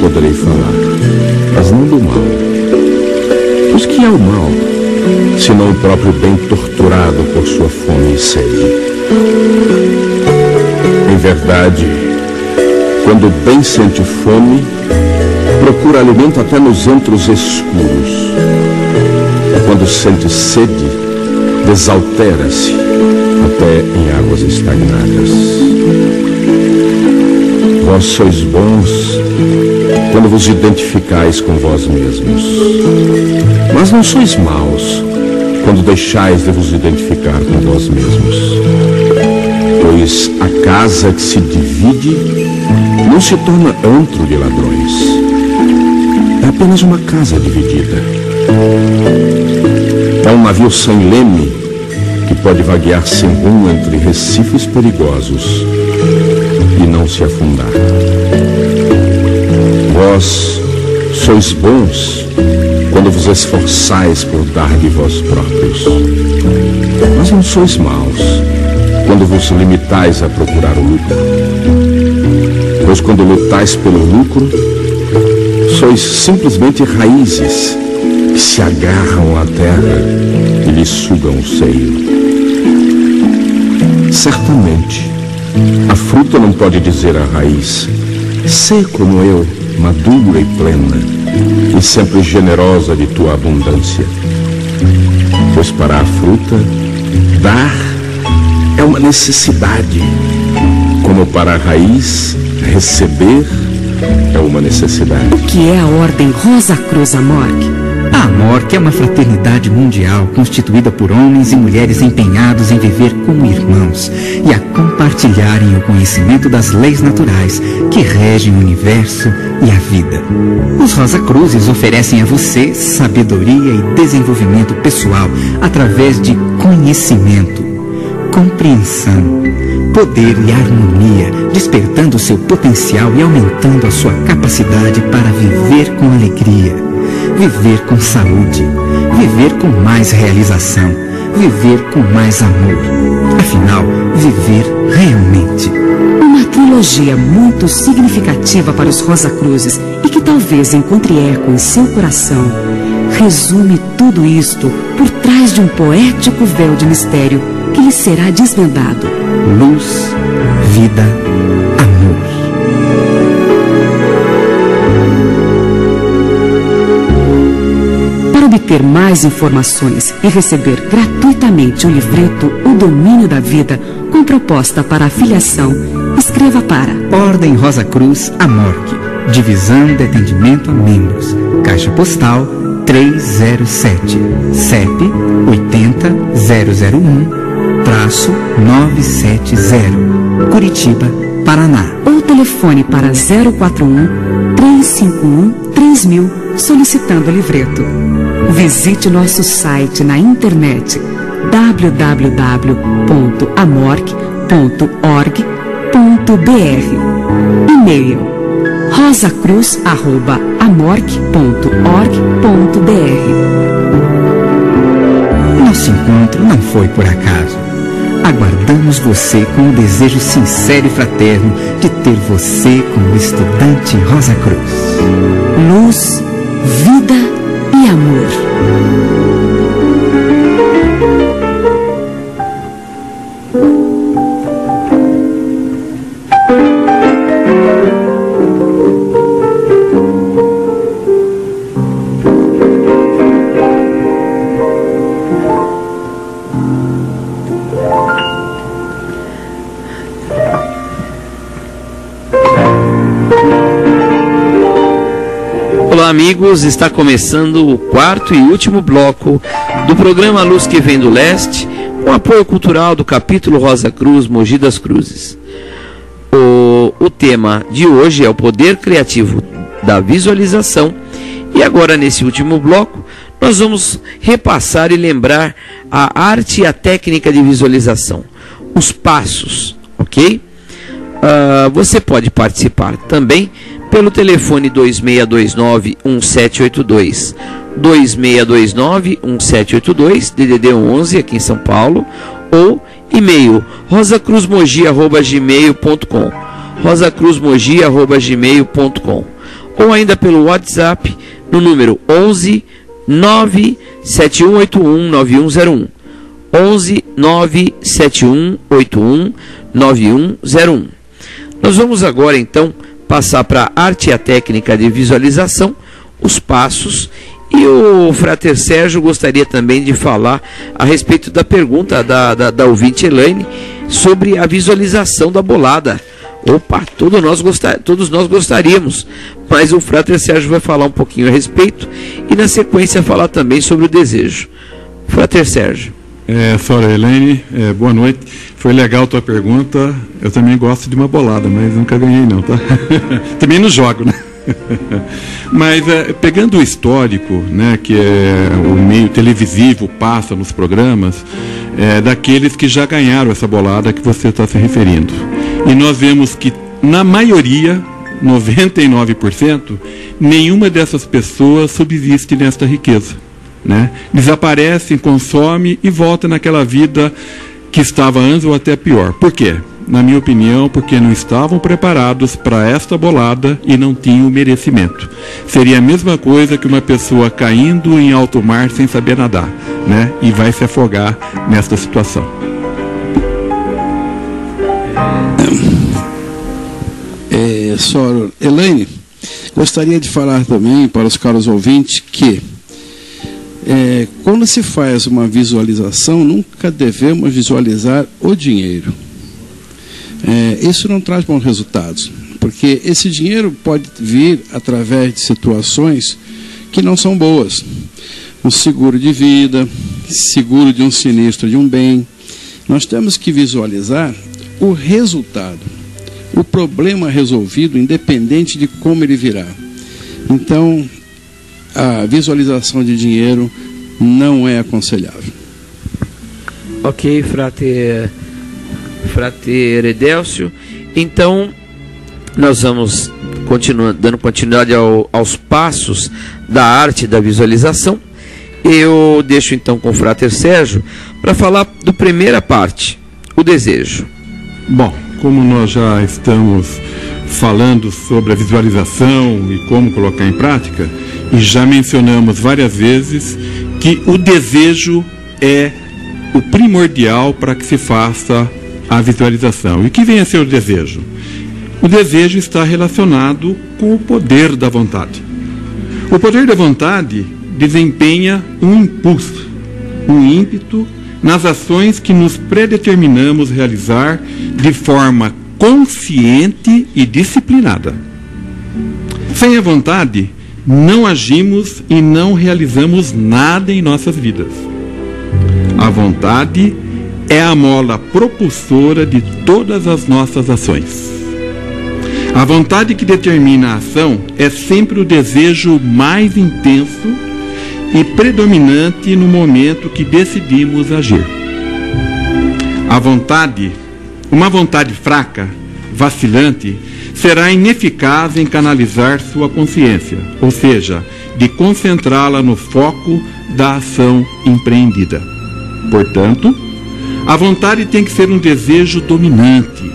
poderei falar, mas não do mal. Pois que é o mal, senão o próprio bem torturado por sua fome e sede? Em verdade, quando o bem sente fome, procura alimento até nos antros escuros. Quando sente sede, desaltera-se até em águas estagnadas. Vós sois bons quando vos identificais com vós mesmos. Mas não sois maus quando deixais de vos identificar com vós mesmos. Pois a casa que se divide não se torna antro de ladrões. É apenas uma casa dividida. É um navio sem leme que pode vaguear sem rumo entre recifes perigosos e não se afundar. Vós sois bons quando vos esforçais por dar de vós próprios. Mas não sois maus quando vos limitais a procurar o lucro. Pois quando lutais pelo lucro, sois simplesmente raízes que se agarram à terra e lhe sugam o seio. Certamente, a fruta não pode dizer à raiz, sê como eu, madura e plena, e sempre generosa de tua abundância. Pois para a fruta, dar é uma necessidade, como para a raiz, receber é uma necessidade. O que é a Ordem Rosa Cruz Amorque? A Amorque é uma fraternidade mundial constituída por homens e mulheres empenhados em viver como irmãos e a compartilharem o conhecimento das leis naturais que regem o universo e a vida. Os Rosa Cruzes oferecem a você sabedoria e desenvolvimento pessoal através de conhecimento, compreensão, poder e harmonia, despertando seu potencial e aumentando a sua capacidade para viver com alegria viver com saúde, viver com mais realização, viver com mais amor. Afinal, viver realmente. Uma trilogia muito significativa para os Rosa Cruzes e que talvez encontre eco em seu coração, resume tudo isto por trás de um poético véu de mistério que lhe será desvendado. Luz, vida, amor. Obter mais informações e receber gratuitamente o livreto O Domínio da Vida, com proposta para afiliação, escreva para Ordem Rosa Cruz Amorque, Divisão de Atendimento a Membros, Caixa Postal 307, CEP 80001, traço 970, Curitiba, Paraná. Ou telefone para 041 351 3000 solicitando o livreto. Visite nosso site na internet www.amorc.org.br E-mail rosacruz.amorc.org.br Nosso encontro não foi por acaso. Aguardamos você com o desejo sincero e fraterno de ter você como estudante Rosa Cruz. Luz, vida amigos. Está começando o quarto e último bloco do programa Luz que Vem do Leste, com apoio cultural do capítulo Rosa Cruz Mogi das Cruzes. O, o tema de hoje é o poder criativo da visualização. E agora, nesse último bloco, nós vamos repassar e lembrar a arte e a técnica de visualização, os passos, ok? Uh, você pode participar também pelo telefone 2629 1782. 2629 1782, DDD 11 aqui em São Paulo, ou e-mail rosacruzmogi@gmail.com. rosacruzmogi@gmail.com. Ou ainda pelo WhatsApp no número 11 97181 9101. 11 97181 9101. Nós vamos agora então passar para a arte e a técnica de visualização, os passos. E o Frater Sérgio gostaria também de falar a respeito da pergunta da, da, da ouvinte Elaine sobre a visualização da bolada. Opa, todos nós, gostar, todos nós gostaríamos, mas o Frater Sérgio vai falar um pouquinho a respeito e na sequência falar também sobre o desejo. Frater Sérgio. É, Sora Helene, é, boa noite. Foi legal a tua pergunta. Eu também gosto de uma bolada, mas nunca ganhei não, tá? [laughs] também não jogo, né? [laughs] mas é, pegando o histórico, né, que é o meio televisivo passa nos programas, é, daqueles que já ganharam essa bolada que você está se referindo. E nós vemos que na maioria 99%, nenhuma dessas pessoas subsiste nesta riqueza. Né? Desaparecem, consome e volta naquela vida que estava antes ou até pior. Por quê? Na minha opinião, porque não estavam preparados para esta bolada e não tinham merecimento. Seria a mesma coisa que uma pessoa caindo em alto mar sem saber nadar, né? E vai se afogar nesta situação. É, Soro, Elaine, gostaria de falar também para os caros ouvintes que é, quando se faz uma visualização, nunca devemos visualizar o dinheiro. É, isso não traz bons resultados, porque esse dinheiro pode vir através de situações que não são boas. Um seguro de vida, seguro de um sinistro de um bem. Nós temos que visualizar o resultado, o problema resolvido, independente de como ele virá. Então, a visualização de dinheiro não é aconselhável. Ok, frate, frate Edelcio. Então, nós vamos continuando, dando continuidade ao, aos passos da arte da visualização. Eu deixo então com o Frater Sérgio para falar do primeira parte, o desejo. Bom, como nós já estamos falando sobre a visualização e como colocar em prática, e já mencionamos várias vezes que o desejo é o primordial para que se faça a visualização. E que vem a ser o desejo? O desejo está relacionado com o poder da vontade. O poder da vontade desempenha um impulso, um ímpeto nas ações que nos predeterminamos realizar de forma consciente e disciplinada. Sem a vontade, não agimos e não realizamos nada em nossas vidas. A vontade é a mola propulsora de todas as nossas ações. A vontade que determina a ação é sempre o desejo mais intenso e predominante no momento que decidimos agir. A vontade, uma vontade fraca, vacilante, será ineficaz em canalizar sua consciência, ou seja, de concentrá-la no foco da ação empreendida. Portanto, a vontade tem que ser um desejo dominante,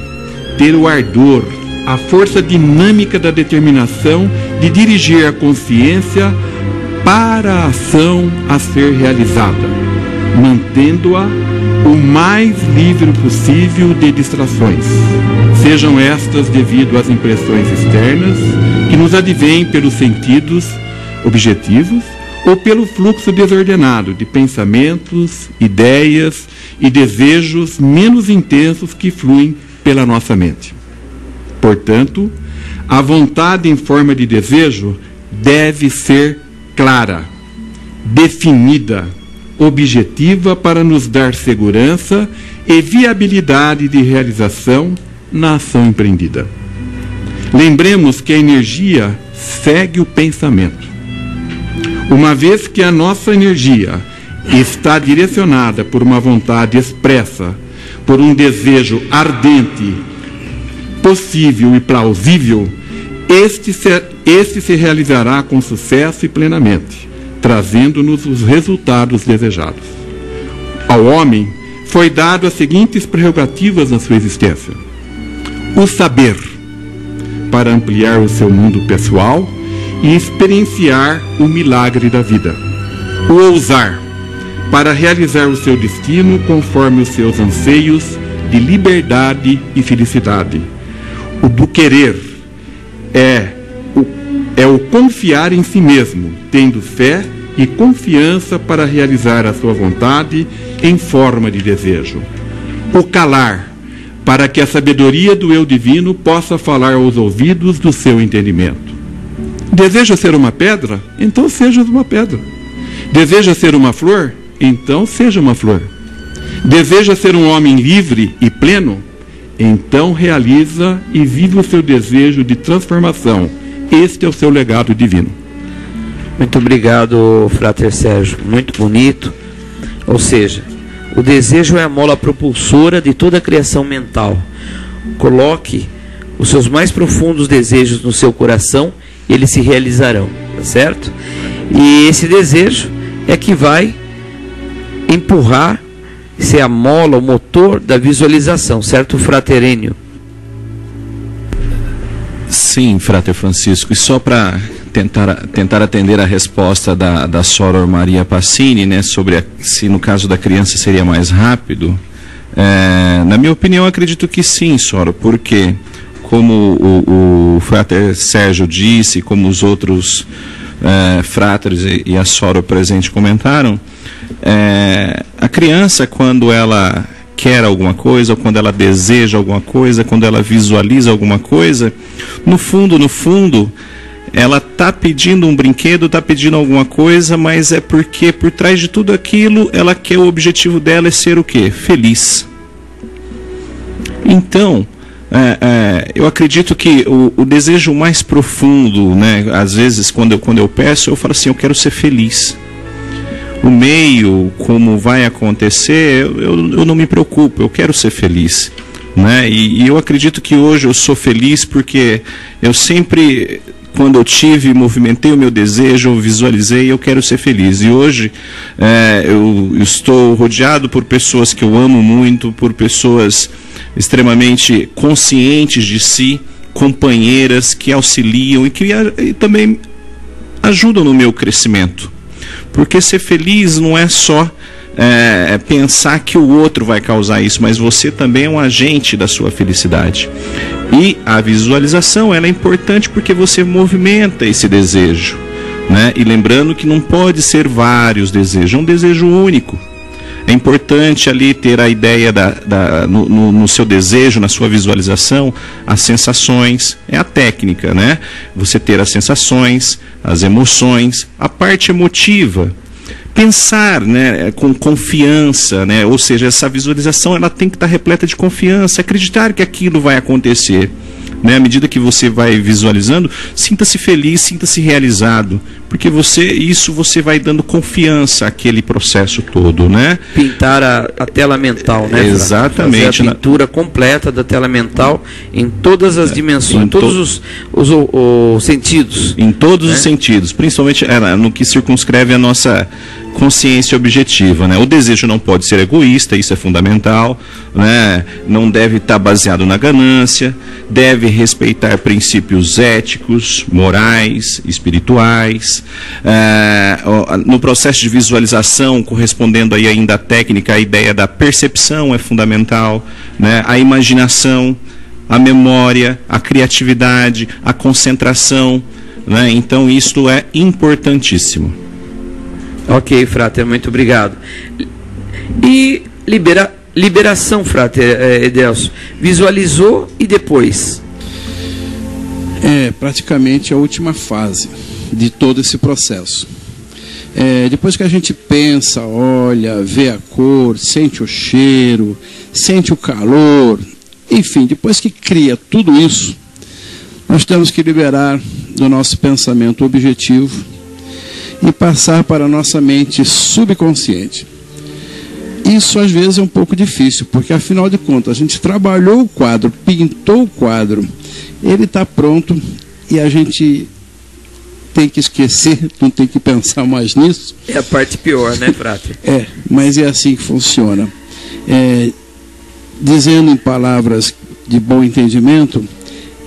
ter o ardor, a força dinâmica da determinação de dirigir a consciência para a ação a ser realizada, mantendo-a o mais livre possível de distrações, sejam estas devido às impressões externas que nos advêm pelos sentidos objetivos ou pelo fluxo desordenado de pensamentos, ideias e desejos menos intensos que fluem pela nossa mente. Portanto, a vontade em forma de desejo deve ser clara, definida, objetiva para nos dar segurança e viabilidade de realização na ação empreendida. Lembremos que a energia segue o pensamento. Uma vez que a nossa energia está direcionada por uma vontade expressa, por um desejo ardente, possível e plausível, este este se realizará com sucesso e plenamente, trazendo-nos os resultados desejados. Ao homem foi dado as seguintes prerrogativas na sua existência: o saber, para ampliar o seu mundo pessoal e experienciar o milagre da vida. O ousar, para realizar o seu destino conforme os seus anseios de liberdade e felicidade. O do querer é é o confiar em si mesmo, tendo fé e confiança para realizar a sua vontade em forma de desejo. O calar, para que a sabedoria do eu divino possa falar aos ouvidos do seu entendimento. Deseja ser uma pedra? Então seja uma pedra. Deseja ser uma flor? Então seja uma flor. Deseja ser um homem livre e pleno? Então realiza e vive o seu desejo de transformação. Este é o seu legado divino. Muito obrigado, Frater Sérgio. Muito bonito. Ou seja, o desejo é a mola propulsora de toda a criação mental. Coloque os seus mais profundos desejos no seu coração e eles se realizarão, tá certo? E esse desejo é que vai empurrar, ser a mola, o motor da visualização, certo, fraterênio? Sim, Frater Francisco. E só para tentar, tentar atender a resposta da, da Soror Maria Passini, né, sobre a, se no caso da criança seria mais rápido, é, na minha opinião, acredito que sim, Soror, porque, como o, o Frater Sérgio disse, como os outros é, fratres e, e a Soror presente comentaram, é, a criança, quando ela quer alguma coisa, ou quando ela deseja alguma coisa, quando ela visualiza alguma coisa, no fundo, no fundo, ela está pedindo um brinquedo, está pedindo alguma coisa, mas é porque por trás de tudo aquilo, ela quer o objetivo dela é ser o quê? Feliz. Então, é, é, eu acredito que o, o, desejo mais profundo, né, às vezes quando eu, quando eu peço, eu falo assim, eu quero ser feliz o meio, como vai acontecer, eu, eu não me preocupo, eu quero ser feliz. Né? E, e eu acredito que hoje eu sou feliz porque eu sempre quando eu tive, movimentei o meu desejo, visualizei, eu quero ser feliz. E hoje é, eu estou rodeado por pessoas que eu amo muito, por pessoas extremamente conscientes de si, companheiras que auxiliam e que e também ajudam no meu crescimento. Porque ser feliz não é só é, pensar que o outro vai causar isso, mas você também é um agente da sua felicidade. E a visualização ela é importante porque você movimenta esse desejo. Né? E lembrando que não pode ser vários desejos, é um desejo único. É importante ali ter a ideia da, da no, no, no, seu desejo, na sua visualização, as sensações, é a técnica, né? Você ter as sensações, as emoções, a parte emotiva. Pensar né, com confiança, né? ou seja, essa visualização ela tem que estar repleta de confiança, acreditar que aquilo vai acontecer. Né? À medida que você vai visualizando, sinta-se feliz, sinta-se realizado, porque você isso você vai dando confiança àquele processo todo, né? Pintar a, a tela mental, né? Exatamente. Fazer a pintura na... completa da tela mental em todas as é, dimensões, em todos os, os, os, os, sentidos. Em todos né? os sentidos, principalmente é, no que circunscreve a nossa consciência objetiva. Né? O desejo não pode ser egoísta, isso é fundamental, né? não deve estar baseado na ganância, deve respeitar princípios éticos, morais, espirituais. É, no processo de visualização, correspondendo aí ainda à técnica, a ideia da percepção é fundamental, né? a imaginação, a memória, a criatividade, a concentração. Né? Então, isto é importantíssimo. Ok, Frater, muito obrigado. E libera, liberação, Frater é, Edelso. Visualizou e depois? É praticamente a última fase de todo esse processo. É, depois que a gente pensa, olha, vê a cor, sente o cheiro, sente o calor, Enfim, depois que cria tudo isso, nós temos que liberar do nosso pensamento objetivo e passar para a nossa mente subconsciente. Isso às vezes é um pouco difícil, porque afinal de contas a gente trabalhou o quadro, pintou o quadro, ele está pronto e a gente tem que esquecer, [laughs] não tem que pensar mais nisso. É a parte pior, né, Frater? é, mas é assim que funciona. É, dizendo em palavras de bom entendimento,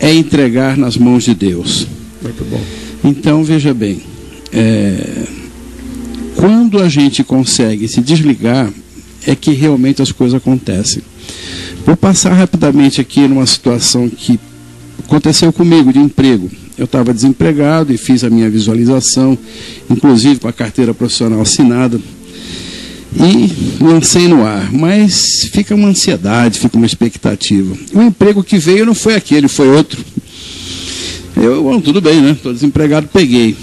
é entregar nas mãos de Deus. Muito bom. Então, veja bem, é, quando a gente consegue se desligar, é que realmente as coisas acontecem. Vou passar rapidamente aqui numa situação que aconteceu comigo de emprego. Eu estava desempregado e fiz a minha visualização, inclusive com a carteira profissional assinada e lancei no ar. Mas fica uma ansiedade, fica uma expectativa. O emprego que veio não foi aquele, foi outro. Eu, bom, tudo bem, né? Estou desempregado, peguei.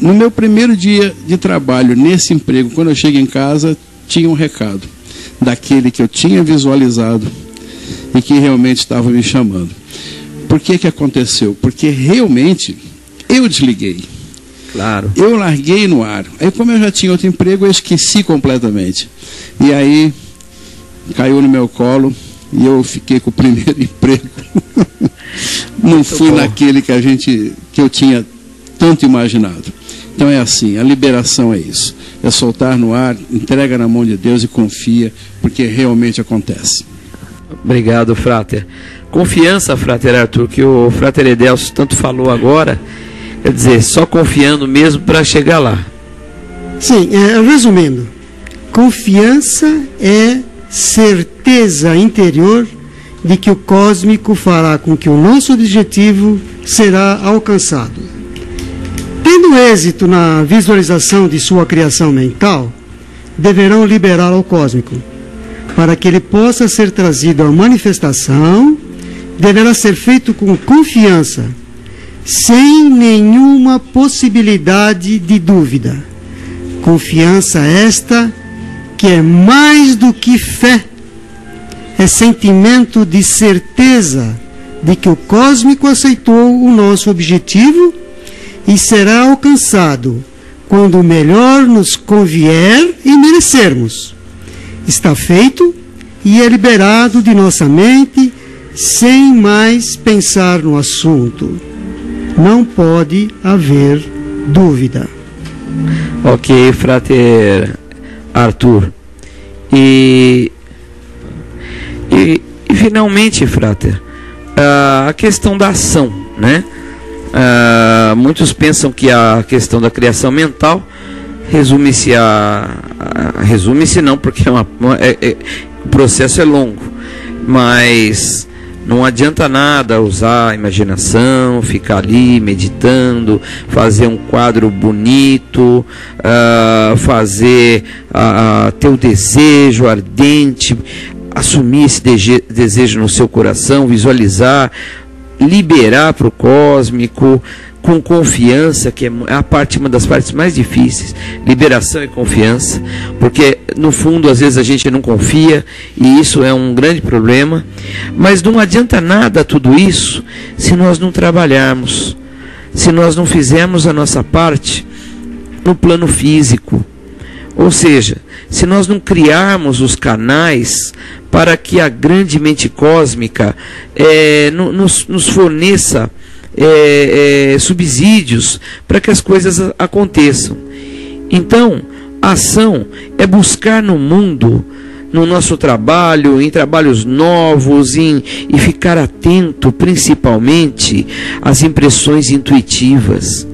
No meu primeiro dia de trabalho nesse emprego, quando eu cheguei em casa, tinha um recado daquele que eu tinha visualizado e que realmente estava me chamando. Por que que aconteceu? Porque realmente eu desliguei. Claro. Eu larguei no ar. Aí, como eu já tinha outro emprego, eu esqueci completamente. E aí, caiu no meu colo e eu fiquei com o primeiro [laughs] emprego. Não Muito fui bom. naquele que a gente, que eu tinha tanto imaginado. Então é assim, a liberação é isso. É soltar no ar, entrega na mão de Deus e confia, porque realmente acontece. Obrigado, Frater. Confiança, Frater Arthur, que o Frater Edelso tanto falou agora, quer dizer, só confiando mesmo para chegar lá. Sim, é, resumindo, confiança é certeza interior de que o cósmico fará com que o nosso objetivo será alcançado. Tendo êxito na visualização de sua criação mental, deverão liberar ao cósmico. Para que ele possa ser trazido à manifestação, deverá ser feito com confiança, sem nenhuma possibilidade de dúvida. Confiança esta que é mais do que fé, é sentimento de certeza de que o cósmico aceitou o nosso objetivo e será alcançado quando melhor nos convier e merecermos. Está feito e é liberado de nossa mente sem mais pensar no assunto. Não pode haver dúvida. Ok, Frater Arthur. E, e, e finalmente, Frater, a questão da ação, né? Ah, muitos pensam que a questão da criação mental resume-se a, a- resume-se não porque é uma, é- é- o processo é longo mas não adianta nada usar a imaginação ficar ali meditando fazer um quadro bonito ah, fazer ter o desejo ardente assumir esse desejo no seu coração visualizar liberar para o cósmico com confiança, que é é a parte uma das partes mais difíceis, liberação e confiança, porque no fundo às vezes a gente não confia e isso é um grande problema, mas não adianta nada tudo isso se nós não trabalharmos, se nós não fizermos a nossa parte no plano físico. Ou seja, se nós não criarmos os canais para que a grande mente cósmica no- nos, nos forneça eh, eh, subsídios para que as coisas aconteçam. Então, a ação é buscar no mundo, no nosso trabalho, em trabalhos novos, em, e ficar atento principalmente às impressões intuitivas.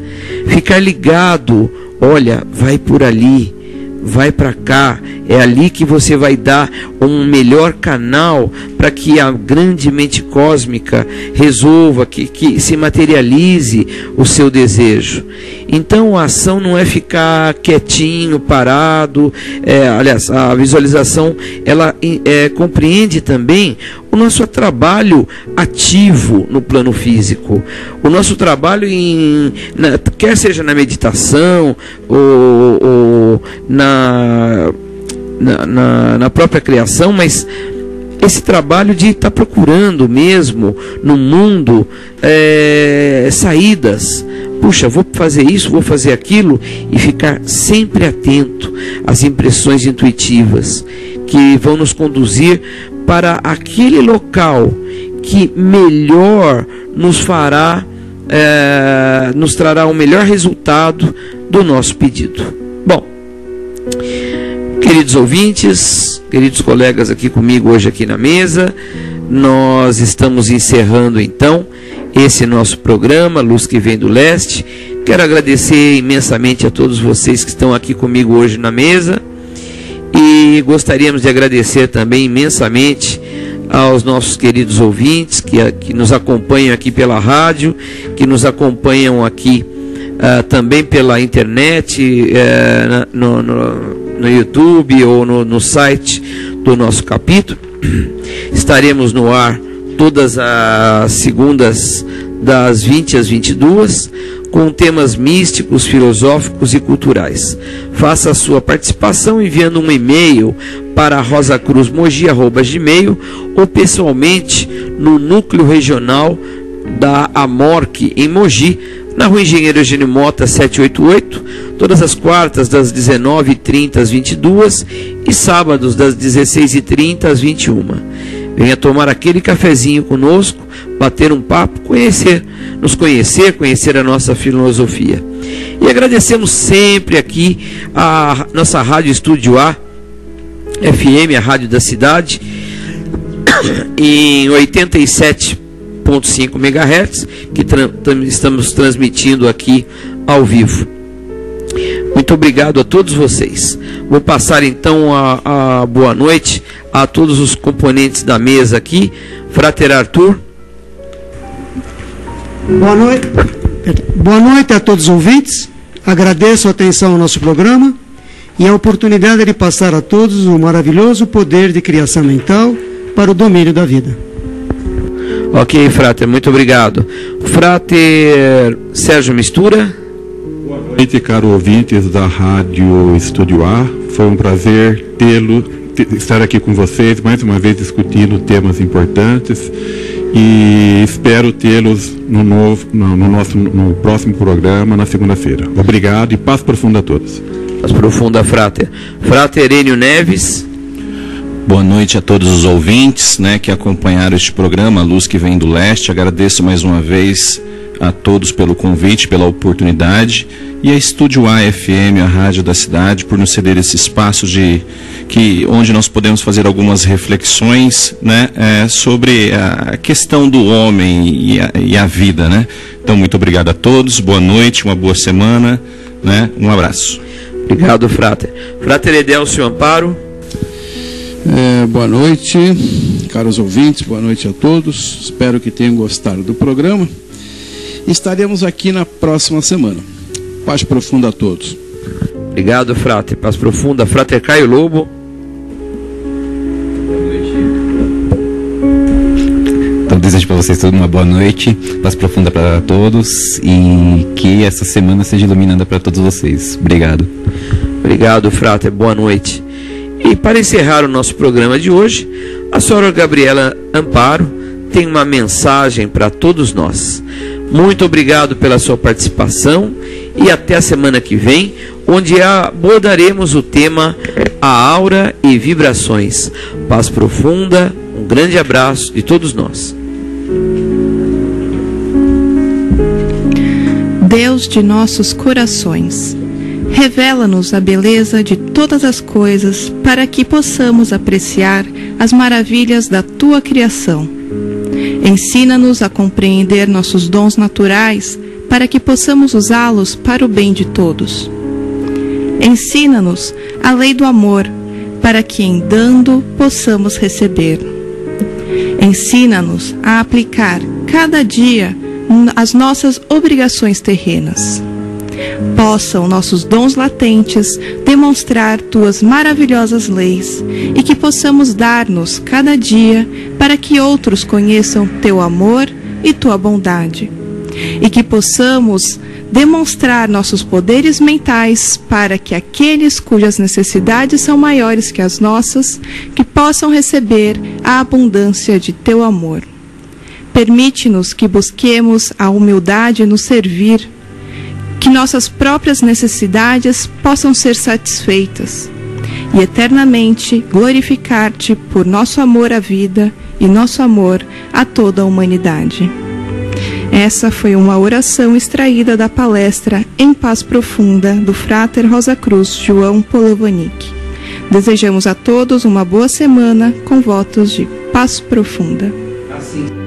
Ficar ligado, olha, vai por ali, vai para cá, é ali que você vai dar um melhor canal para que a grande mente cósmica resolva, que, que se materialize o seu desejo. Então a ação não é ficar quietinho, parado. é, aliás, a visualização ela é, compreende também o nosso trabalho ativo no plano físico, o nosso trabalho em, na- quer seja na meditação ou, ou na, na, na- própria criação, mas esse trabalho de estar tá procurando mesmo no mundo é, saídas. Puxa, vou fazer isso, vou fazer aquilo e ficar sempre atento às impressões intuitivas que vão nos conduzir para aquele local que melhor nos fará, é, nos trará o melhor resultado do nosso pedido. Bom, queridos ouvintes, queridos colegas aqui comigo hoje aqui na mesa, nós estamos encerrando então esse nosso programa, Luz que Vem do Leste. Quero agradecer imensamente a todos vocês que estão aqui comigo hoje na mesa e gostaríamos de agradecer também imensamente aos nossos queridos ouvintes que, que nos acompanham aqui pela rádio, que nos acompanham aqui uh, também pela internet, uh, no, no, no, YouTube ou no, no site do nosso capítulo. [clears throat] Estaremos no ar todas as segundas das 20 às 22 com temas místicos, filosóficos e culturais. Faça a sua participação enviando um e-mail para rosacruzmogi.gmail ou pessoalmente no núcleo regional da Amorque em Mogi, na rua Engenheiro Eugênio Mota 788, todas as quartas das 19h30 às 22 e sábados das 16h30 às 21 Venha tomar aquele cafezinho conosco, bater um papo, conhecer, nos conhecer, conhecer a nossa filosofia. E agradecemos sempre aqui a nossa Rádio Estúdio A, FM, a rádio da cidade, [coughs] em 87.5 MHz, que tra estamos transmitindo aqui ao vivo. Muito obrigado a todos vocês. Vou passar então a, a boa noite a todos os componentes da mesa aqui. Frater Arthur. Boa noite. Boa noite a todos os ouvintes. Agradeço a atenção ao nosso programa e a oportunidade de passar a todos o maravilhoso poder de criação mental para o domínio da vida. Ok, Frater, muito obrigado. Frater Sérgio Mistura. Boa noite, caro ouvintes da Rádio Estúdio A. Foi um prazer tê-lo estar aqui com vocês, mais uma vez discutindo temas importantes e espero tê-los no, novo, no, no, nosso, no próximo programa, na segunda-feira. Obrigado e paz profunda a todos. Paz profunda, Frater. Frater Enio Neves. Boa noite a todos os ouvintes né, que acompanharam este programa, a Luz que Vem do Leste. Agradeço mais uma vez a todos pelo convite, pela oportunidade e a Estúdio AFM, a rádio da cidade, por nos ceder esse espaço de que onde nós podemos fazer algumas reflexões, né, é, sobre a questão do homem e a, e a, vida, né. Então muito obrigado a todos, boa noite, uma boa semana, né, um abraço. Obrigado, Frater. Frater Edelcio Amparo. É, boa noite, caros ouvintes, boa noite a todos. Espero que tenham gostado do programa. Estaremos aqui na próxima semana. Paz profunda a todos. Obrigado, Frate. Paz profunda. Frater Caio Lobo. Então desejo para vocês todos uma boa noite, paz profunda para todos e que essa semana seja iluminada para todos vocês. Obrigado. Obrigado, Frater. Boa noite. E para encerrar o nosso programa de hoje, a senhora Gabriela Amparo tem uma mensagem para todos nós. Muito obrigado pela sua participação e até a semana que vem, onde abordaremos o tema A Aura e Vibrações. Paz profunda, um grande abraço de todos nós. Deus de nossos corações, revela-nos a beleza de todas as coisas para que possamos apreciar as maravilhas da tua criação Ensina-nos a compreender nossos dons naturais para que possamos usá-los para o bem de todos. Ensina-nos a lei do amor para que, em dando, possamos receber. Ensina-nos a aplicar cada dia as nossas obrigações terrenas possam nossos dons latentes demonstrar tuas maravilhosas leis e que possamos dar-nos cada dia para que outros conheçam teu amor e tua bondade. E que possamos demonstrar nossos poderes mentais para que aqueles cujas necessidades são maiores que as nossas, que possam receber a abundância de teu amor. Permite-nos que busquemos a humildade no servir, que nossas próprias necessidades possam ser satisfeitas e eternamente glorificar-te por nosso amor à vida e nosso amor a toda a humanidade. Essa foi uma oração extraída da palestra Em Paz Profunda do Frater Rosa Cruz João Polovanic. Desejamos a todos uma boa semana com votos de paz profunda. Assim.